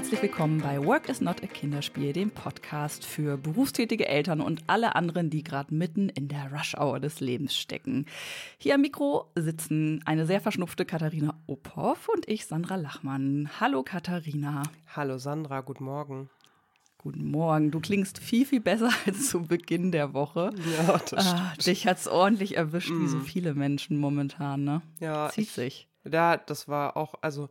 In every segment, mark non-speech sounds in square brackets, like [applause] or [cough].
herzlich willkommen bei Work is Not a Kinderspiel, dem Podcast für berufstätige Eltern und alle anderen, die gerade mitten in der Rush-Hour des Lebens stecken. Hier am Mikro sitzen eine sehr verschnupfte Katharina Ophoff und ich, Sandra Lachmann. Hallo Katharina. Hallo Sandra, guten Morgen. Guten Morgen. Du klingst viel, viel besser [laughs] als zu Beginn der Woche. Ja, das ah, Dich hat es ordentlich erwischt, mm. wie so mhm. viele Menschen momentan, ne? Ja. Zieht ich, sich. Ja, das war auch, also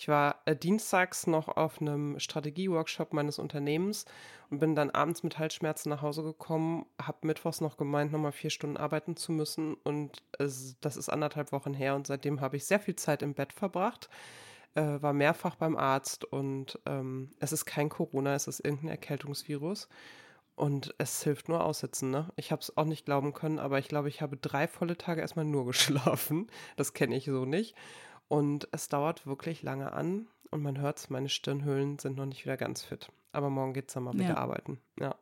ich war äh, dienstags noch auf einem Strategieworkshop meines Unternehmens und bin dann abends mit Halsschmerzen nach Hause gekommen, habe mittwochs noch gemeint, nochmal vier Stunden arbeiten zu müssen und es, das ist anderthalb Wochen her und seitdem habe ich sehr viel Zeit im Bett verbracht, äh, war mehrfach beim Arzt und ähm, es ist kein Corona, es ist irgendein Erkältungsvirus. Und es hilft nur aussitzen, ne? Ich habe es auch nicht glauben können, aber ich glaube, ich habe drei volle Tage erstmal nur [laughs] geschlafen. Das kenne ich so nicht. Und es dauert wirklich lange an und man hört es, meine Stirnhöhlen sind noch nicht wieder ganz fit. Aber morgen geht es dann mal wieder ja. arbeiten. Ja.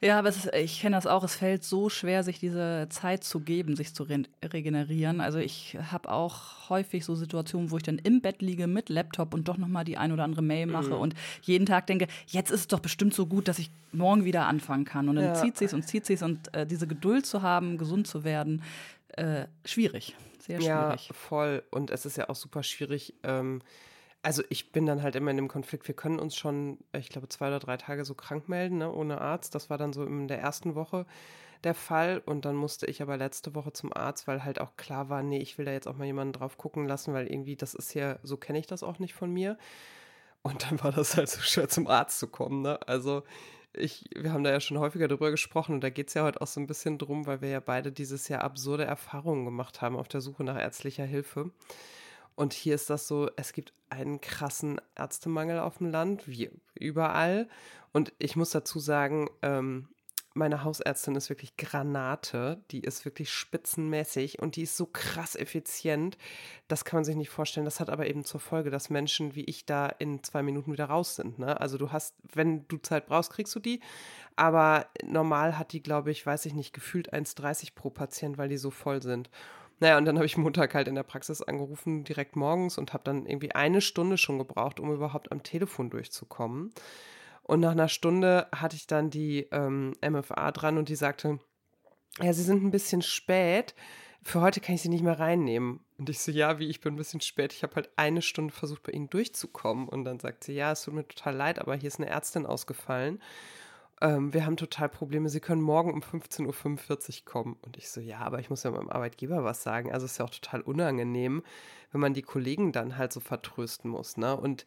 Ja, aber ist, ich kenne das auch. Es fällt so schwer, sich diese Zeit zu geben, sich zu re regenerieren. Also ich habe auch häufig so Situationen, wo ich dann im Bett liege mit Laptop und doch noch mal die ein oder andere Mail mache mhm. und jeden Tag denke, jetzt ist es doch bestimmt so gut, dass ich morgen wieder anfangen kann. Und dann ja. zieht sich's und zieht sich's und äh, diese Geduld zu haben, gesund zu werden, äh, schwierig sehr schwierig. Ja, voll. Und es ist ja auch super schwierig. Ähm, also ich bin dann halt immer in dem Konflikt, wir können uns schon, ich glaube, zwei oder drei Tage so krank melden, ne, ohne Arzt. Das war dann so in der ersten Woche der Fall. Und dann musste ich aber letzte Woche zum Arzt, weil halt auch klar war, nee, ich will da jetzt auch mal jemanden drauf gucken lassen, weil irgendwie das ist ja, so kenne ich das auch nicht von mir. Und dann war das halt so schwer zum Arzt zu kommen, ne? Also ich, wir haben da ja schon häufiger drüber gesprochen und da geht es ja heute auch so ein bisschen drum, weil wir ja beide dieses Jahr absurde Erfahrungen gemacht haben auf der Suche nach ärztlicher Hilfe. Und hier ist das so, es gibt einen krassen Ärztemangel auf dem Land, wie überall. Und ich muss dazu sagen, ähm, meine Hausärztin ist wirklich Granate. Die ist wirklich spitzenmäßig und die ist so krass effizient. Das kann man sich nicht vorstellen. Das hat aber eben zur Folge, dass Menschen wie ich da in zwei Minuten wieder raus sind. Ne? Also du hast, wenn du Zeit brauchst, kriegst du die. Aber normal hat die, glaube ich, weiß ich nicht, gefühlt 1,30 pro Patient, weil die so voll sind. Naja, und dann habe ich Montag halt in der Praxis angerufen, direkt morgens und habe dann irgendwie eine Stunde schon gebraucht, um überhaupt am Telefon durchzukommen. Und nach einer Stunde hatte ich dann die ähm, MFA dran und die sagte, ja, Sie sind ein bisschen spät. Für heute kann ich Sie nicht mehr reinnehmen. Und ich so, ja, wie, ich bin ein bisschen spät. Ich habe halt eine Stunde versucht, bei Ihnen durchzukommen. Und dann sagt sie, ja, es tut mir total leid, aber hier ist eine Ärztin ausgefallen. Ähm, wir haben total Probleme. Sie können morgen um 15.45 Uhr kommen. Und ich so, ja, aber ich muss ja meinem Arbeitgeber was sagen. Also es ist ja auch total unangenehm, wenn man die Kollegen dann halt so vertrösten muss. Ne? Und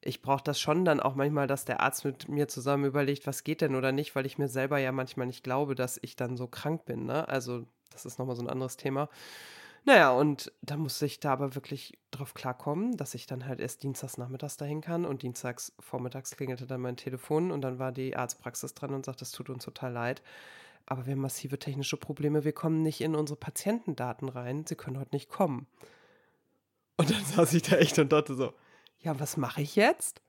ich brauche das schon dann auch manchmal, dass der Arzt mit mir zusammen überlegt, was geht denn oder nicht, weil ich mir selber ja manchmal nicht glaube, dass ich dann so krank bin. Ne? Also das ist nochmal so ein anderes Thema. Naja, und da muss ich da aber wirklich drauf klarkommen, dass ich dann halt erst dienstags nachmittags dahin kann und dienstags vormittags klingelte dann mein Telefon und dann war die Arztpraxis dran und sagt, es tut uns total leid. Aber wir haben massive technische Probleme, wir kommen nicht in unsere Patientendaten rein, sie können heute nicht kommen. Und dann [laughs] saß ich da echt und dachte so, ja, was mache ich jetzt?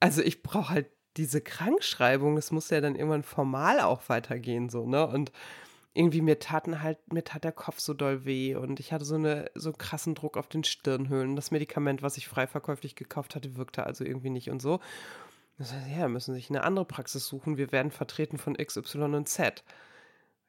Also ich brauche halt diese Krankschreibung, das muss ja dann irgendwann formal auch weitergehen, so, ne? Und irgendwie mir taten halt, mir tat der Kopf so doll weh und ich hatte so eine, so krassen Druck auf den Stirnhöhlen. Das Medikament, was ich frei verkäuflich gekauft hatte, wirkte also irgendwie nicht und so. Das heißt, ja, müssen sich eine andere Praxis suchen. Wir werden vertreten von XY und Z.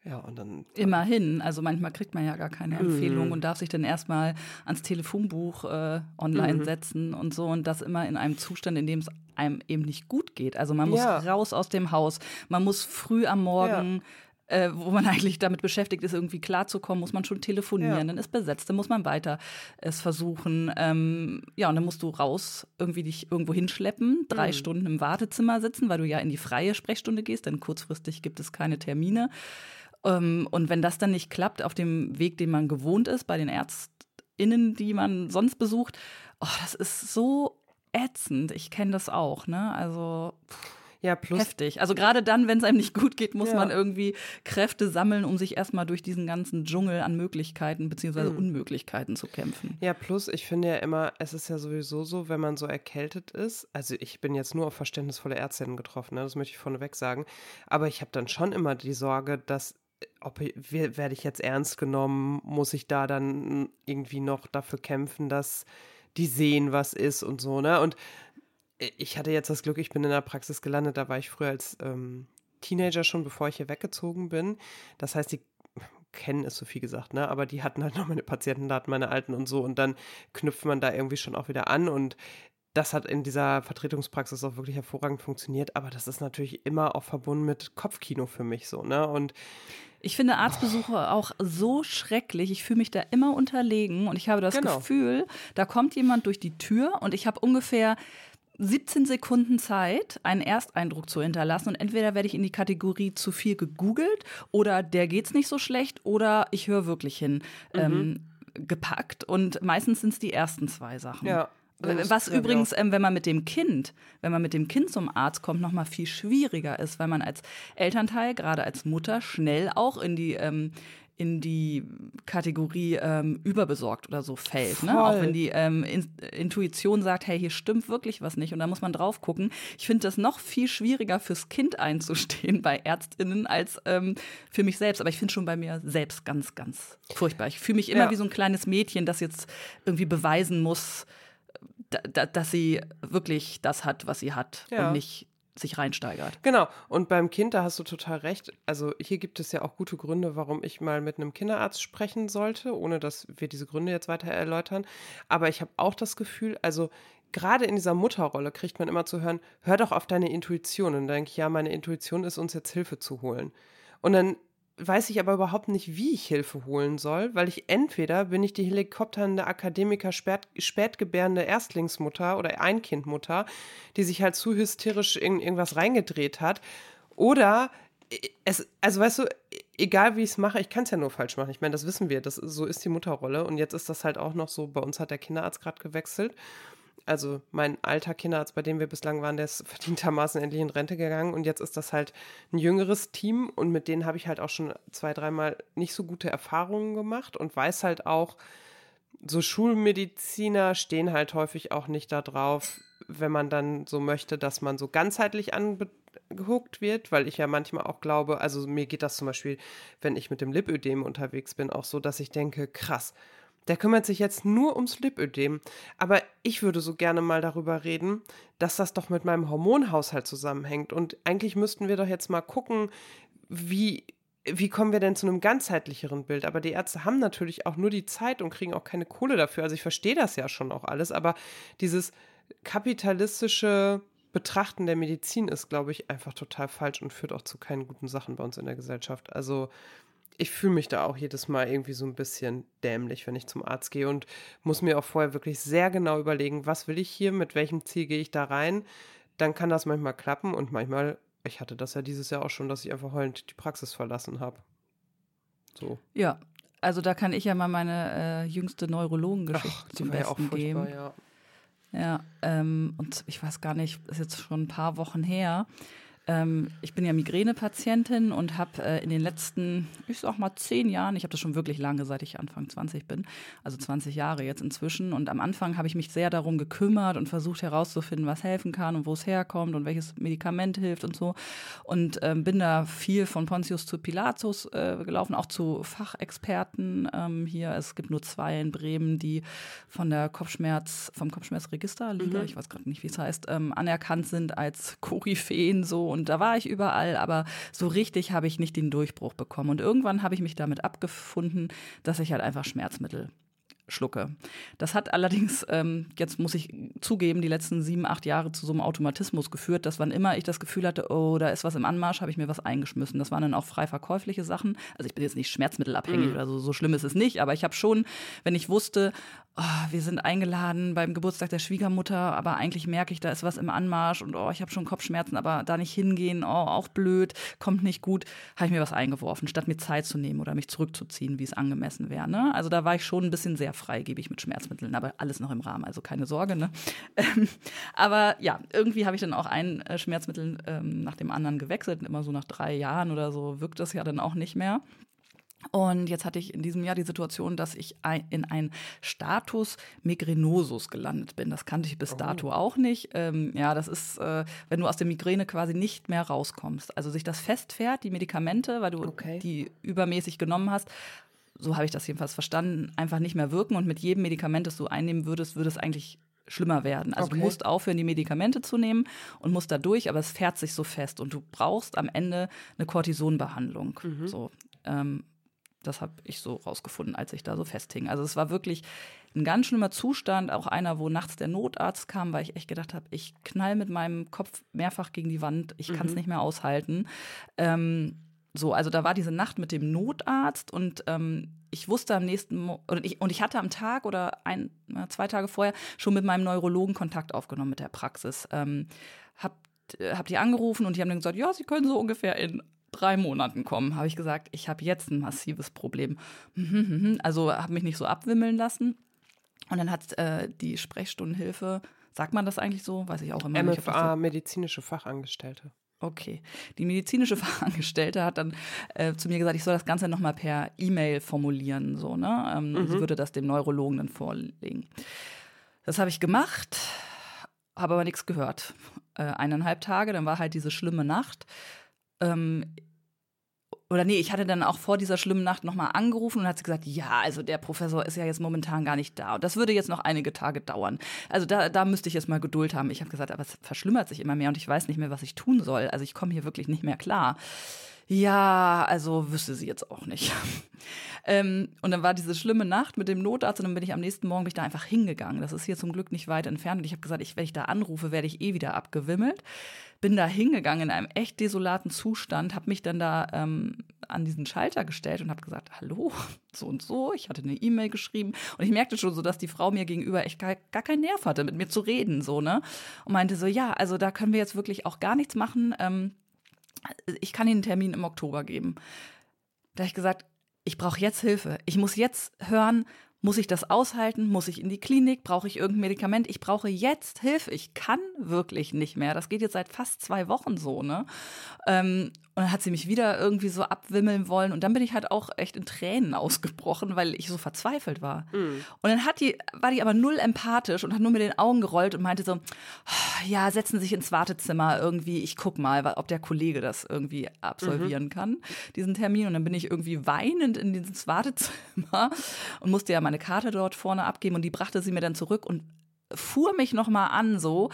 Ja, und dann. Immerhin. Also manchmal kriegt man ja gar keine Empfehlung mhm. und darf sich dann erstmal ans Telefonbuch äh, online mhm. setzen und so und das immer in einem Zustand, in dem es einem eben nicht gut geht. Also man muss ja. raus aus dem Haus, man muss früh am Morgen. Ja. Äh, wo man [laughs] eigentlich damit beschäftigt ist, irgendwie klarzukommen, muss man schon telefonieren, ja. dann ist besetzt, dann muss man weiter es versuchen. Ähm, ja, und dann musst du raus, irgendwie dich irgendwo hinschleppen, drei mhm. Stunden im Wartezimmer sitzen, weil du ja in die freie Sprechstunde gehst, denn kurzfristig gibt es keine Termine. Ähm, und wenn das dann nicht klappt auf dem Weg, den man gewohnt ist, bei den ÄrztInnen, die man sonst besucht, oh, das ist so ätzend. Ich kenne das auch, ne? Also. Ja, plus. Heftig. Also gerade dann, wenn es einem nicht gut geht, muss ja. man irgendwie Kräfte sammeln, um sich erstmal durch diesen ganzen Dschungel an Möglichkeiten beziehungsweise mhm. Unmöglichkeiten zu kämpfen. Ja, plus, ich finde ja immer, es ist ja sowieso so, wenn man so erkältet ist, also ich bin jetzt nur auf verständnisvolle Ärztinnen getroffen, ne, das möchte ich vorneweg sagen, aber ich habe dann schon immer die Sorge, dass ob werde ich jetzt ernst genommen, muss ich da dann irgendwie noch dafür kämpfen, dass die sehen, was ist und so, ne? Und ich hatte jetzt das Glück, ich bin in der Praxis gelandet, da war ich früher als ähm, Teenager schon, bevor ich hier weggezogen bin. Das heißt, die kennen ist so viel gesagt, ne? Aber die hatten halt noch meine Patientendaten, meine alten und so. Und dann knüpft man da irgendwie schon auch wieder an. Und das hat in dieser Vertretungspraxis auch wirklich hervorragend funktioniert. Aber das ist natürlich immer auch verbunden mit Kopfkino für mich so, ne? Und ich finde Arztbesuche oh. auch so schrecklich. Ich fühle mich da immer unterlegen und ich habe das genau. Gefühl, da kommt jemand durch die Tür und ich habe ungefähr 17 Sekunden Zeit, einen Ersteindruck zu hinterlassen. Und entweder werde ich in die Kategorie zu viel gegoogelt oder der geht's nicht so schlecht oder ich höre wirklich hin mhm. ähm, gepackt. Und meistens sind es die ersten zwei Sachen. Ja. Was übrigens, ähm, wenn man mit dem Kind, wenn man mit dem Kind zum Arzt kommt, noch mal viel schwieriger ist, weil man als Elternteil, gerade als Mutter, schnell auch in die ähm, in die Kategorie ähm, überbesorgt oder so fällt. Ne? Auch wenn die ähm, in Intuition sagt, hey, hier stimmt wirklich was nicht und da muss man drauf gucken. Ich finde das noch viel schwieriger fürs Kind einzustehen bei ÄrztInnen als ähm, für mich selbst. Aber ich finde schon bei mir selbst ganz, ganz furchtbar. Ich fühle mich immer ja. wie so ein kleines Mädchen, das jetzt irgendwie beweisen muss, dass sie wirklich das hat, was sie hat ja. und nicht sich reinsteigert. Genau. Und beim Kind, da hast du total recht. Also hier gibt es ja auch gute Gründe, warum ich mal mit einem Kinderarzt sprechen sollte, ohne dass wir diese Gründe jetzt weiter erläutern. Aber ich habe auch das Gefühl, also gerade in dieser Mutterrolle kriegt man immer zu hören, hör doch auf deine Intuition. Und dann denke ich, ja, meine Intuition ist uns jetzt Hilfe zu holen. Und dann weiß ich aber überhaupt nicht, wie ich Hilfe holen soll, weil ich entweder bin ich die helikopternde Akademiker spät, spätgebärende Erstlingsmutter oder Einkindmutter, die sich halt zu hysterisch in irgendwas reingedreht hat, oder es, also weißt du, egal wie ich es mache, ich kann es ja nur falsch machen. Ich meine, das wissen wir, das, so ist die Mutterrolle und jetzt ist das halt auch noch so, bei uns hat der Kinderarzt gerade gewechselt also mein alter Kinderarzt, bei dem wir bislang waren, der ist [laughs] verdientermaßen endlich in Rente gegangen. Und jetzt ist das halt ein jüngeres Team. Und mit denen habe ich halt auch schon zwei, dreimal nicht so gute Erfahrungen gemacht. Und weiß halt auch, so Schulmediziner stehen halt häufig auch nicht darauf, wenn man dann so möchte, dass man so ganzheitlich angehuckt wird, weil ich ja manchmal auch glaube, also mir geht das zum Beispiel, wenn ich mit dem Lipödem unterwegs bin, auch so, dass ich denke, krass, der kümmert sich jetzt nur ums Lipödem. Aber ich würde so gerne mal darüber reden, dass das doch mit meinem Hormonhaushalt zusammenhängt. Und eigentlich müssten wir doch jetzt mal gucken, wie, wie kommen wir denn zu einem ganzheitlicheren Bild? Aber die Ärzte haben natürlich auch nur die Zeit und kriegen auch keine Kohle dafür. Also ich verstehe das ja schon auch alles, aber dieses kapitalistische Betrachten der Medizin ist, glaube ich, einfach total falsch und führt auch zu keinen guten Sachen bei uns in der Gesellschaft. Also ich fühle mich da auch jedes Mal irgendwie so ein bisschen dämlich, wenn ich zum Arzt gehe und muss mir auch vorher wirklich sehr genau überlegen, was will ich hier, mit welchem Ziel gehe ich da rein. Dann kann das manchmal klappen und manchmal, ich hatte das ja dieses Jahr auch schon, dass ich einfach heulend die Praxis verlassen habe. So. Ja, also da kann ich ja mal meine äh, jüngste Neurologengeschichte zum Besten ja geben. Ja, ja ähm, und ich weiß gar nicht, ist jetzt schon ein paar Wochen her. Ähm, ich bin ja Migränepatientin und habe äh, in den letzten, ich sag mal, zehn Jahren, ich habe das schon wirklich lange, seit ich Anfang 20 bin, also 20 Jahre jetzt inzwischen. Und am Anfang habe ich mich sehr darum gekümmert und versucht herauszufinden, was helfen kann und wo es herkommt und welches Medikament hilft und so. Und ähm, bin da viel von Pontius zu Pilatus äh, gelaufen, auch zu Fachexperten ähm, hier. Es gibt nur zwei in Bremen, die von der Kopfschmerz, vom Kopfschmerzregister, Liga, mhm. ich weiß gerade nicht, wie es heißt, ähm, anerkannt sind als Koryphäen so und da war ich überall, aber so richtig habe ich nicht den Durchbruch bekommen. Und irgendwann habe ich mich damit abgefunden, dass ich halt einfach Schmerzmittel schlucke. Das hat allerdings, ähm, jetzt muss ich zugeben, die letzten sieben, acht Jahre zu so einem Automatismus geführt, dass wann immer ich das Gefühl hatte, oh, da ist was im Anmarsch, habe ich mir was eingeschmissen. Das waren dann auch frei verkäufliche Sachen. Also ich bin jetzt nicht schmerzmittelabhängig mhm. oder so, so schlimm ist es nicht, aber ich habe schon, wenn ich wusste, oh, wir sind eingeladen beim Geburtstag der Schwiegermutter, aber eigentlich merke ich, da ist was im Anmarsch und oh, ich habe schon Kopfschmerzen, aber da nicht hingehen, oh, auch blöd, kommt nicht gut, habe ich mir was eingeworfen, statt mir Zeit zu nehmen oder mich zurückzuziehen, wie es angemessen wäre. Ne? Also da war ich schon ein bisschen sehr freigebig mit Schmerzmitteln, aber alles noch im Rahmen, also keine Sorge. Ne? [laughs] aber ja, irgendwie habe ich dann auch ein äh, Schmerzmittel ähm, nach dem anderen gewechselt, immer so nach drei Jahren oder so wirkt das ja dann auch nicht mehr. Und jetzt hatte ich in diesem Jahr die Situation, dass ich in ein Status Migrenosus gelandet bin. Das kannte ich bis oh. dato auch nicht. Ähm, ja, das ist, äh, wenn du aus der Migräne quasi nicht mehr rauskommst. Also sich das festfährt, die Medikamente, weil du okay. die übermäßig genommen hast, so habe ich das jedenfalls verstanden, einfach nicht mehr wirken und mit jedem Medikament, das du einnehmen würdest, würde es eigentlich schlimmer werden. Also okay. du musst aufhören, die Medikamente zu nehmen und musst da durch, aber es fährt sich so fest und du brauchst am Ende eine Cortisonbehandlung. Mhm. So, ähm, das habe ich so rausgefunden, als ich da so festhing. Also es war wirklich ein ganz schlimmer Zustand, auch einer, wo nachts der Notarzt kam, weil ich echt gedacht habe, ich knall mit meinem Kopf mehrfach gegen die Wand, ich kann es mhm. nicht mehr aushalten. Ähm, so, also da war diese Nacht mit dem Notarzt und ähm, ich wusste am nächsten Mo oder ich, und ich hatte am Tag oder ein, zwei Tage vorher schon mit meinem Neurologen Kontakt aufgenommen mit der Praxis. Ähm, hab, äh, hab die angerufen und die haben dann gesagt, ja, sie können so ungefähr in drei Monaten kommen. Habe ich gesagt, ich habe jetzt ein massives Problem. [laughs] Also habe mich nicht so abwimmeln lassen. Und dann hat äh, die Sprechstundenhilfe, sagt man das eigentlich so? Weiß ich auch immer MFA, nicht. MFA, medizinische Fachangestellte. Okay. Die medizinische [laughs] Fachangestellte hat dann äh, zu mir gesagt, ich soll das Ganze nochmal per E-Mail formulieren. So, ne? Ähm, mhm. Sie würde das dem Neurologen dann vorlegen. Das habe ich gemacht, habe aber nichts gehört. Äh, eineinhalb Tage, dann war halt diese schlimme Nacht. Ähm, oder nee, ich hatte dann auch vor dieser schlimmen Nacht nochmal angerufen und hat sie gesagt, ja, also der Professor ist ja jetzt momentan gar nicht da. Und das würde jetzt noch einige Tage dauern. Also da, da müsste ich jetzt mal Geduld haben. Ich habe gesagt, aber es verschlimmert sich immer mehr und ich weiß nicht mehr, was ich tun soll. Also ich komme hier wirklich nicht mehr klar. Ja, also wüsste sie jetzt auch nicht. [laughs] ähm, und dann war diese schlimme Nacht mit dem Notarzt und dann bin ich am nächsten Morgen bin da einfach hingegangen. Das ist hier zum Glück nicht weit entfernt. Und ich habe gesagt, ich, wenn ich da anrufe, werde ich eh wieder abgewimmelt bin da hingegangen in einem echt desolaten Zustand, habe mich dann da ähm, an diesen Schalter gestellt und habe gesagt, hallo, [laughs] so und so. Ich hatte eine E-Mail geschrieben und ich merkte schon so, dass die Frau mir gegenüber echt gar, gar keinen Nerv hatte, mit mir zu reden, so, ne? Und meinte so, ja, also da können wir jetzt wirklich auch gar nichts machen. Ähm, ich kann Ihnen einen Termin im Oktober geben. Da habe ich gesagt, ich brauche jetzt Hilfe. Ich muss jetzt hören, muss ich das aushalten? Muss ich in die Klinik? Brauche ich irgendein Medikament? Ich brauche jetzt Hilfe. Ich kann wirklich nicht mehr. Das geht jetzt seit fast zwei Wochen so, ne? Ähm, und dann hat sie mich wieder irgendwie so abwimmeln wollen. Und dann bin ich halt auch echt in Tränen [laughs] ausgebrochen, weil ich so verzweifelt war. Mhm. Und dann hat die, war die aber null empathisch und hat nur mit den Augen gerollt und meinte so, oh, ja, setzen Sie sich ins Wartezimmer irgendwie. Ich guck mal, ob der Kollege das irgendwie absolvieren mhm. kann, diesen Termin. Und dann bin ich irgendwie weinend in dieses Wartezimmer und musste ja meine Karte dort vorne abgeben. Und die brachte sie mir dann zurück und fuhr mich nochmal an, so,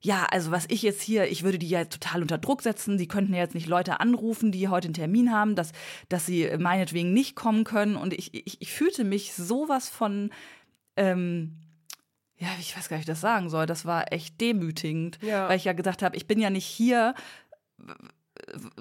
ja, also was ich jetzt hier, ich würde die ja total unter Druck setzen. Die könnten ja jetzt nicht Leute anrufen, die heute einen Termin haben, dass, dass sie meinetwegen nicht kommen können. Und ich, ich, ich fühlte mich sowas von, ähm, ja, ich weiß gar nicht, wie ich das sagen soll. Das war echt demütigend, ja. weil ich ja gesagt habe, ich bin ja nicht hier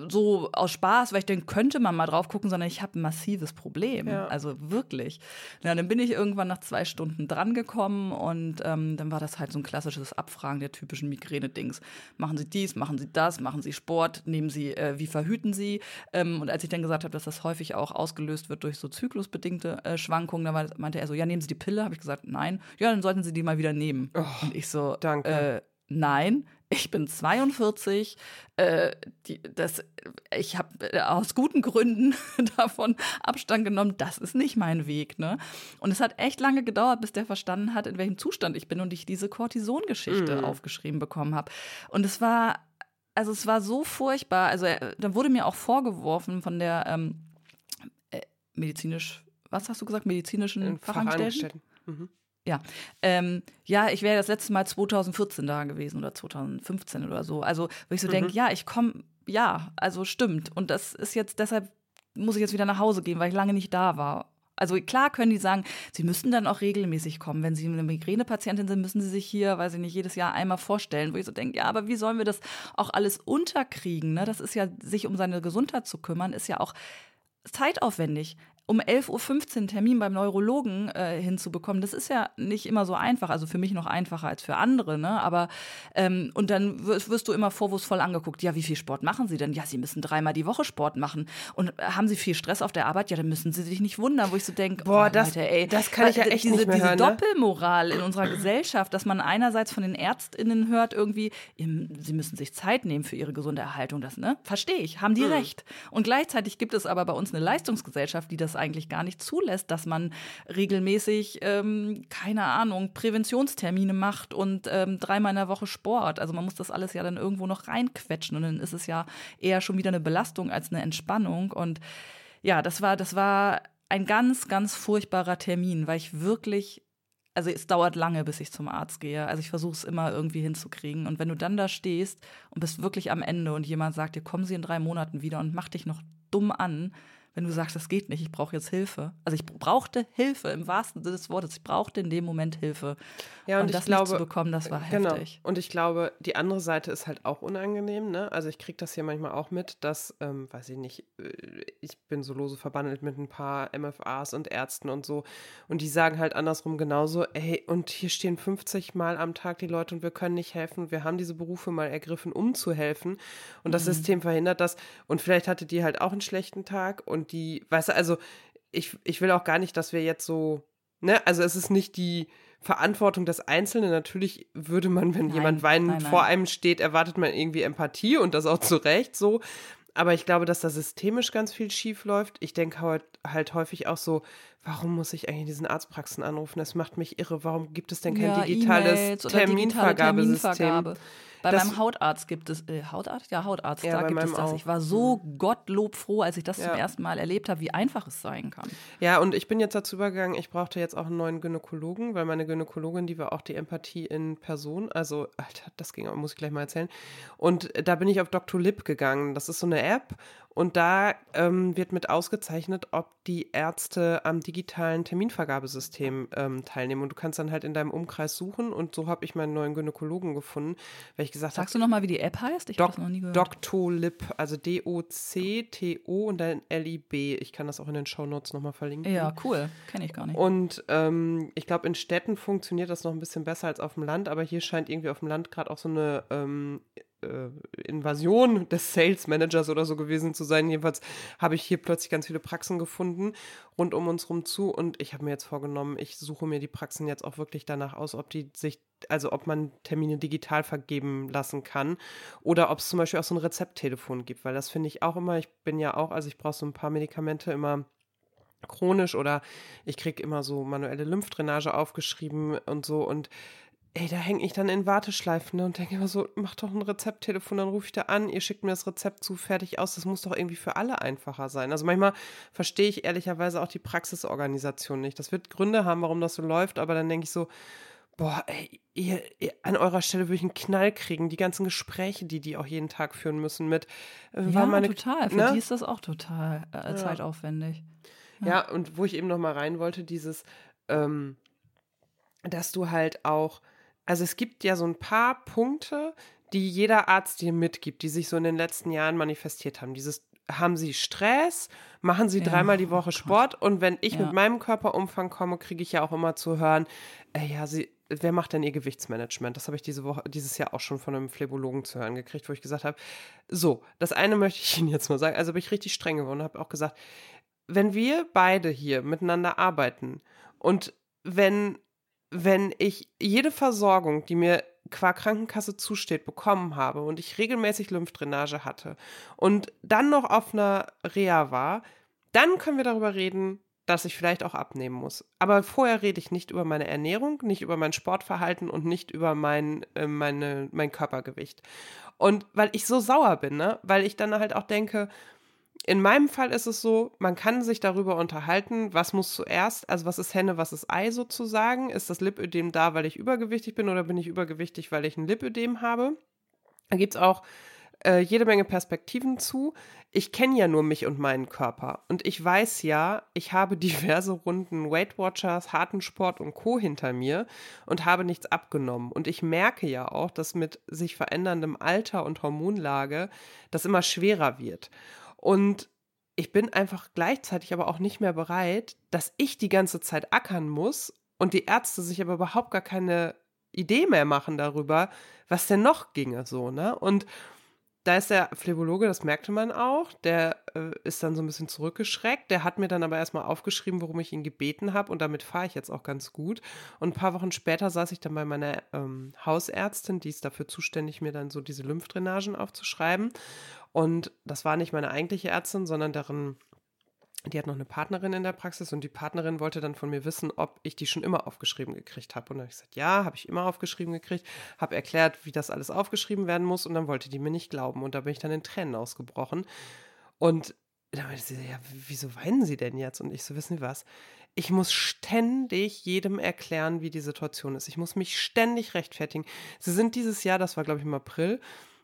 so aus Spaß, weil ich denke, könnte man mal drauf gucken, sondern ich habe ein massives Problem. Ja. Also wirklich. Ja, dann bin ich irgendwann nach zwei Stunden drangekommen und ähm, dann war das halt so ein klassisches Abfragen der typischen Migräne-Dings. Machen Sie dies, machen Sie das, machen Sie Sport, nehmen Sie, äh, wie verhüten Sie? Ähm, und als ich dann gesagt habe, dass das häufig auch ausgelöst wird durch so zyklusbedingte äh, Schwankungen, da meinte er so, ja, nehmen Sie die Pille? Habe ich gesagt, nein. Ja, dann sollten Sie die mal wieder nehmen. Oh, und ich so, danke. Äh, nein, ich bin 42, äh, die, das, ich habe äh, aus guten Gründen [laughs] davon Abstand genommen, das ist nicht mein Weg. Ne? Und es hat echt lange gedauert, bis der verstanden hat, in welchem Zustand ich bin und ich diese Cortison-Geschichte mhm. aufgeschrieben bekommen habe. Und es war, also es war so furchtbar. Also äh, da wurde mir auch vorgeworfen von der ähm, äh, medizinisch, was hast du gesagt, medizinischen Fachangestellten? Fachangestellten. Mhm. Ja, ähm, ja, ich wäre das letzte Mal 2014 da gewesen oder 2015 oder so. Also, wo ich so mhm. denke, ja, ich komme, ja, also stimmt. Und das ist jetzt, deshalb muss ich jetzt wieder nach Hause gehen, weil ich lange nicht da war. Also klar können die sagen, sie müssten dann auch regelmäßig kommen. Wenn sie eine Migränepatientin sind, müssen sie sich hier, weiß ich nicht, jedes Jahr einmal vorstellen, wo ich so denke, ja, aber wie sollen wir das auch alles unterkriegen? Ne? Das ist ja, sich um seine Gesundheit zu kümmern, ist ja auch zeitaufwendig um 11.15 Uhr Termin beim Neurologen äh, hinzubekommen, das ist ja nicht immer so einfach. Also für mich noch einfacher als für andere, ne? Aber ähm, und dann wirst du immer vorwurfsvoll angeguckt. Ja, wie viel Sport machen Sie denn? Ja, Sie müssen dreimal die Woche Sport machen. Und äh, haben Sie viel Stress auf der Arbeit? Ja, dann müssen Sie sich nicht wundern, wo ich so denke, boah, oh, das, Leute, ey, das kann ich ja echt diese, nicht mehr diese hören, ne? Doppelmoral in unserer Gesellschaft, dass man einerseits von den ÄrztInnen hört, irgendwie, Sie müssen sich Zeit nehmen für Ihre gesunde Erhaltung. Das, ne? Verstehe ich, haben die mhm. recht. Und gleichzeitig gibt es aber bei uns eine Leistungsgesellschaft, die das das eigentlich gar nicht zulässt, dass man regelmäßig, ähm, keine Ahnung, Präventionstermine macht und ähm, dreimal in der Woche Sport. Also man muss das alles ja dann irgendwo noch reinquetschen und dann ist es ja eher schon wieder eine Belastung als eine Entspannung. Und ja, das war, das war ein ganz, ganz furchtbarer Termin, weil ich wirklich also es dauert lange, bis ich zum Arzt gehe. Also ich versuche es immer irgendwie hinzukriegen. Und wenn du dann da stehst und bist wirklich am Ende und jemand sagt dir, kommen Sie in drei Monaten wieder und mach dich noch dumm an, wenn du sagst, das geht nicht, ich brauche jetzt Hilfe. Also ich brauchte Hilfe im wahrsten Sinne des Wortes. Ich brauchte in dem Moment Hilfe. Ja, und, und das glaube, zu bekommen, das war genau. heftig. Und ich glaube, die andere Seite ist halt auch unangenehm. Ne? Also ich kriege das hier manchmal auch mit, dass, ähm, weiß ich nicht, äh, ich bin so lose verbandelt mit ein paar MFAs und Ärzten und so. Und die sagen halt andersrum genauso, ey, und hier stehen 50 Mal am Tag die Leute und wir können nicht helfen. Wir haben diese Berufe mal ergriffen, um zu helfen. Und das mhm. System verhindert das. Und vielleicht hatte die halt auch einen schlechten Tag und die, weißt du, also ich, ich will auch gar nicht, dass wir jetzt so, ne, also es ist nicht die Verantwortung des Einzelnen. Natürlich würde man, wenn nein, jemand weinend nein, nein. vor einem steht, erwartet man irgendwie Empathie und das auch zu Recht so. Aber ich glaube, dass da systemisch ganz viel schief läuft. Ich denke halt, halt häufig auch so, warum muss ich eigentlich diesen Arztpraxen anrufen? Das macht mich irre. Warum gibt es denn kein ja, digitales Terminvergabesystem? Terminvergabe. Bei das, meinem Hautarzt gibt es, äh, Hautarzt? Ja, Hautarzt, ja, da gibt es das. Auch. Ich war so mhm. Gottlob froh, als ich das ja. zum ersten Mal erlebt habe, wie einfach es sein kann. Ja, und ich bin jetzt dazu übergegangen, ich brauchte jetzt auch einen neuen Gynäkologen, weil meine Gynäkologin, die war auch die Empathie in Person. Also, Alter, das ging, muss ich gleich mal erzählen. Und da bin ich auf Dr. Lip gegangen. Das ist so eine App und da ähm, wird mit ausgezeichnet, ob die Ärzte am digitalen Terminvergabesystem ähm, teilnehmen. Und du kannst dann halt in deinem Umkreis suchen. Und so habe ich meinen neuen Gynäkologen gefunden, weil ich gesagt habe. Sagst du nochmal, wie die App heißt? Ich habe das noch nie gehört. Doctolib, also D-O-C-T-O und dann L-I-B. Ich kann das auch in den Shownotes nochmal verlinken. Ja, cool. Kenne ich gar nicht. Und ähm, ich glaube, in Städten funktioniert das noch ein bisschen besser als auf dem Land. Aber hier scheint irgendwie auf dem Land gerade auch so eine ähm, äh, Invasion des Sales Managers oder so gewesen zu sein. Jedenfalls habe ich hier plötzlich ganz viele Praxen gefunden rund um uns rum zu. Und ich habe mir jetzt vorgenommen, ich suche mir die Praxen jetzt auch wirklich danach aus, ob die sich, also ob man Termine digital vergeben lassen kann oder ob es zum Beispiel auch so ein Rezepttelefon gibt, weil das finde ich auch immer, ich bin ja auch, also ich brauche so ein paar Medikamente immer chronisch oder ich kriege immer so manuelle Lymphdrainage aufgeschrieben und so. Und ey, da hänge ich dann in Warteschleifen ne, und denke immer so, mach doch ein Rezepttelefon, dann rufe ich da an, ihr schickt mir das Rezept zu, fertig aus. Das muss doch irgendwie für alle einfacher sein. Also manchmal verstehe ich ehrlicherweise auch die Praxisorganisation nicht. Das wird Gründe haben, warum das so läuft, aber dann denke ich so, boah, ey, ihr, ihr, an eurer Stelle würde ich einen Knall kriegen. Die ganzen Gespräche, die die auch jeden Tag führen müssen mit. Äh, ja, meine, total. Für ne? die ist das auch total äh, ja. zeitaufwendig. Ja. ja. und wo ich eben noch mal rein wollte, dieses, ähm, dass du halt auch also es gibt ja so ein paar Punkte, die jeder Arzt dir mitgibt, die sich so in den letzten Jahren manifestiert haben. Dieses haben Sie Stress? Machen Sie ja, dreimal die Woche oh Sport? Und wenn ich ja. mit meinem Körperumfang komme, kriege ich ja auch immer zu hören, äh, ja, Sie, wer macht denn Ihr Gewichtsmanagement? Das habe ich diese Woche, dieses Jahr auch schon von einem Phlebologen zu hören gekriegt, wo ich gesagt habe, so, das eine [laughs] möchte ich Ihnen jetzt mal sagen. Also bin ich richtig streng geworden und habe auch gesagt, wenn wir beide hier miteinander arbeiten und wenn wenn ich jede Versorgung, die mir qua Krankenkasse zusteht, bekommen habe und ich regelmäßig Lymphdrainage hatte und dann noch auf einer Reha war, dann können wir darüber reden, dass ich vielleicht auch abnehmen muss. Aber vorher rede ich nicht über meine Ernährung, nicht über mein Sportverhalten und nicht über mein, äh, meine, mein Körpergewicht. Und weil ich so sauer bin, ne? weil ich dann halt auch denke, in meinem Fall ist es so, man kann sich darüber unterhalten, was muss zuerst, also was ist Henne, was ist Ei sozusagen. Ist das Lipödem da, weil ich übergewichtig bin oder bin ich übergewichtig, weil ich ein Lipödem habe? Da gibt es auch äh, jede Menge Perspektiven zu. Ich kenne ja nur mich und meinen Körper. Und ich weiß ja, ich habe [laughs] diverse Runden Weight Watchers, harten Sport und Co. hinter mir und habe nichts abgenommen. Und ich merke ja auch, dass mit sich veränderndem Alter und Hormonlage das immer schwerer wird. Und ich bin einfach gleichzeitig aber auch nicht mehr bereit, dass ich die ganze Zeit ackern muss und die Ärzte sich aber überhaupt gar keine Idee mehr machen darüber, was denn noch ginge, so, ne? Und da ist der Phlebologe, das merkte man auch, der äh, ist dann so ein bisschen zurückgeschreckt. Der hat mir dann aber erstmal aufgeschrieben, worum ich ihn gebeten habe und damit fahre ich jetzt auch ganz gut. Und ein paar Wochen später saß ich dann bei meiner ähm, Hausärztin, die ist dafür zuständig, mir dann so diese Lymphdrainagen aufzuschreiben. Und das war nicht meine eigentliche Ärztin, sondern deren die hat noch eine Partnerin in der Praxis und die Partnerin wollte dann von mir wissen, ob ich die schon immer aufgeschrieben gekriegt habe. Und dann habe ich gesagt, ja, habe ich immer aufgeschrieben gekriegt, habe erklärt, wie das alles aufgeschrieben werden muss und dann wollte die mir nicht glauben und da bin ich dann in Tränen ausgebrochen. Und da meinte sie, ja, wieso weinen Sie denn jetzt? Und ich so, wissen Sie was? Ich muss ständig jedem erklären, wie die Situation ist. Ich muss mich ständig rechtfertigen. Sie sind dieses Jahr, das war glaube ich im April,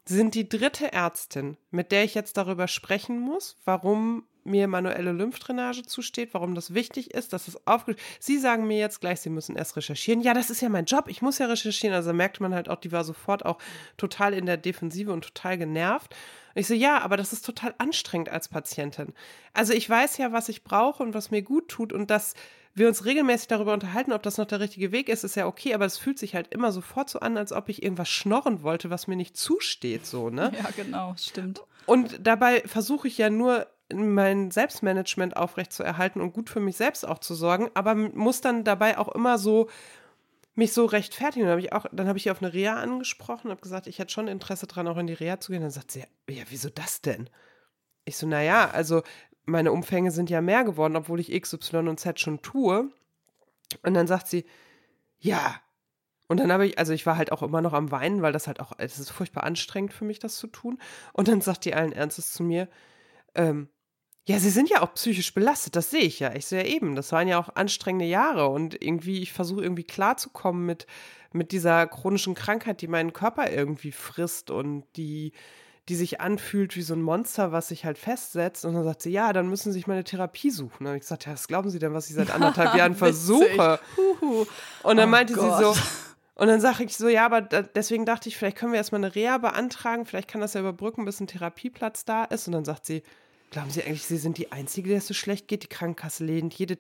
sind die dritte Ärztin, mit der ich jetzt darüber sprechen muss, warum mir manuelle Lymphdrainage zusteht, warum das wichtig ist, dass es aufgeschrieben Sie sagen mir jetzt gleich, Sie müssen erst recherchieren. Ja, das ist ja mein Job, ich muss ja recherchieren. Also merkt man halt auch, die war sofort auch total in der Defensive und total genervt. Und ich so, ja, aber das ist total anstrengend als Patientin. Also ich weiß ja, was ich brauche und was mir gut tut und das wir uns regelmäßig darüber unterhalten, ob das noch der richtige Weg ist, ist ja okay, aber es fühlt sich halt immer sofort so an, als ob ich irgendwas schnorren wollte, was mir nicht zusteht, so, ne? Ja, genau, stimmt. Und dabei versuche ich ja nur mein Selbstmanagement aufrechtzuerhalten und gut für mich selbst auch zu sorgen, aber muss dann dabei auch immer so mich so rechtfertigen. Dann habe ich auch, dann habe ich ihr auf eine Reha angesprochen, habe gesagt, ich hätte schon Interesse daran, auch in die Reha zu gehen. Dann sagt sie, ja, wieso das denn? Ich so, naja, also meine Umfänge sind ja mehr geworden, obwohl ich X, Y und Z schon tue. Und dann sagt sie, ja. Und dann habe ich, also ich war halt auch immer noch am Weinen, weil das halt auch, es ist furchtbar anstrengend für mich, das zu tun. Und dann sagt die allen Ernstes zu mir, ähm, ja, sie sind ja auch psychisch belastet, das sehe ich ja. Ich sehe ja eben, das waren ja auch anstrengende Jahre und irgendwie, ich versuche irgendwie klarzukommen mit, mit dieser chronischen Krankheit, die meinen Körper irgendwie frisst und die, die sich anfühlt wie so ein Monster, was sich halt festsetzt. Und dann sagt sie, ja, dann müssen Sie sich mal eine Therapie suchen. Und ich gesagt, ja, was glauben Sie denn, was ich seit anderthalb [laughs] Jahren versuche? Und dann oh meinte Gott. sie so, und dann sage ich so, ja, aber da, deswegen dachte ich, vielleicht können wir erstmal eine Reha beantragen, vielleicht kann das ja überbrücken, bis ein Therapieplatz da ist. Und dann sagt sie, Glauben Sie eigentlich, Sie sind die Einzige, der es so schlecht geht? Die Krankenkasse lehnt jede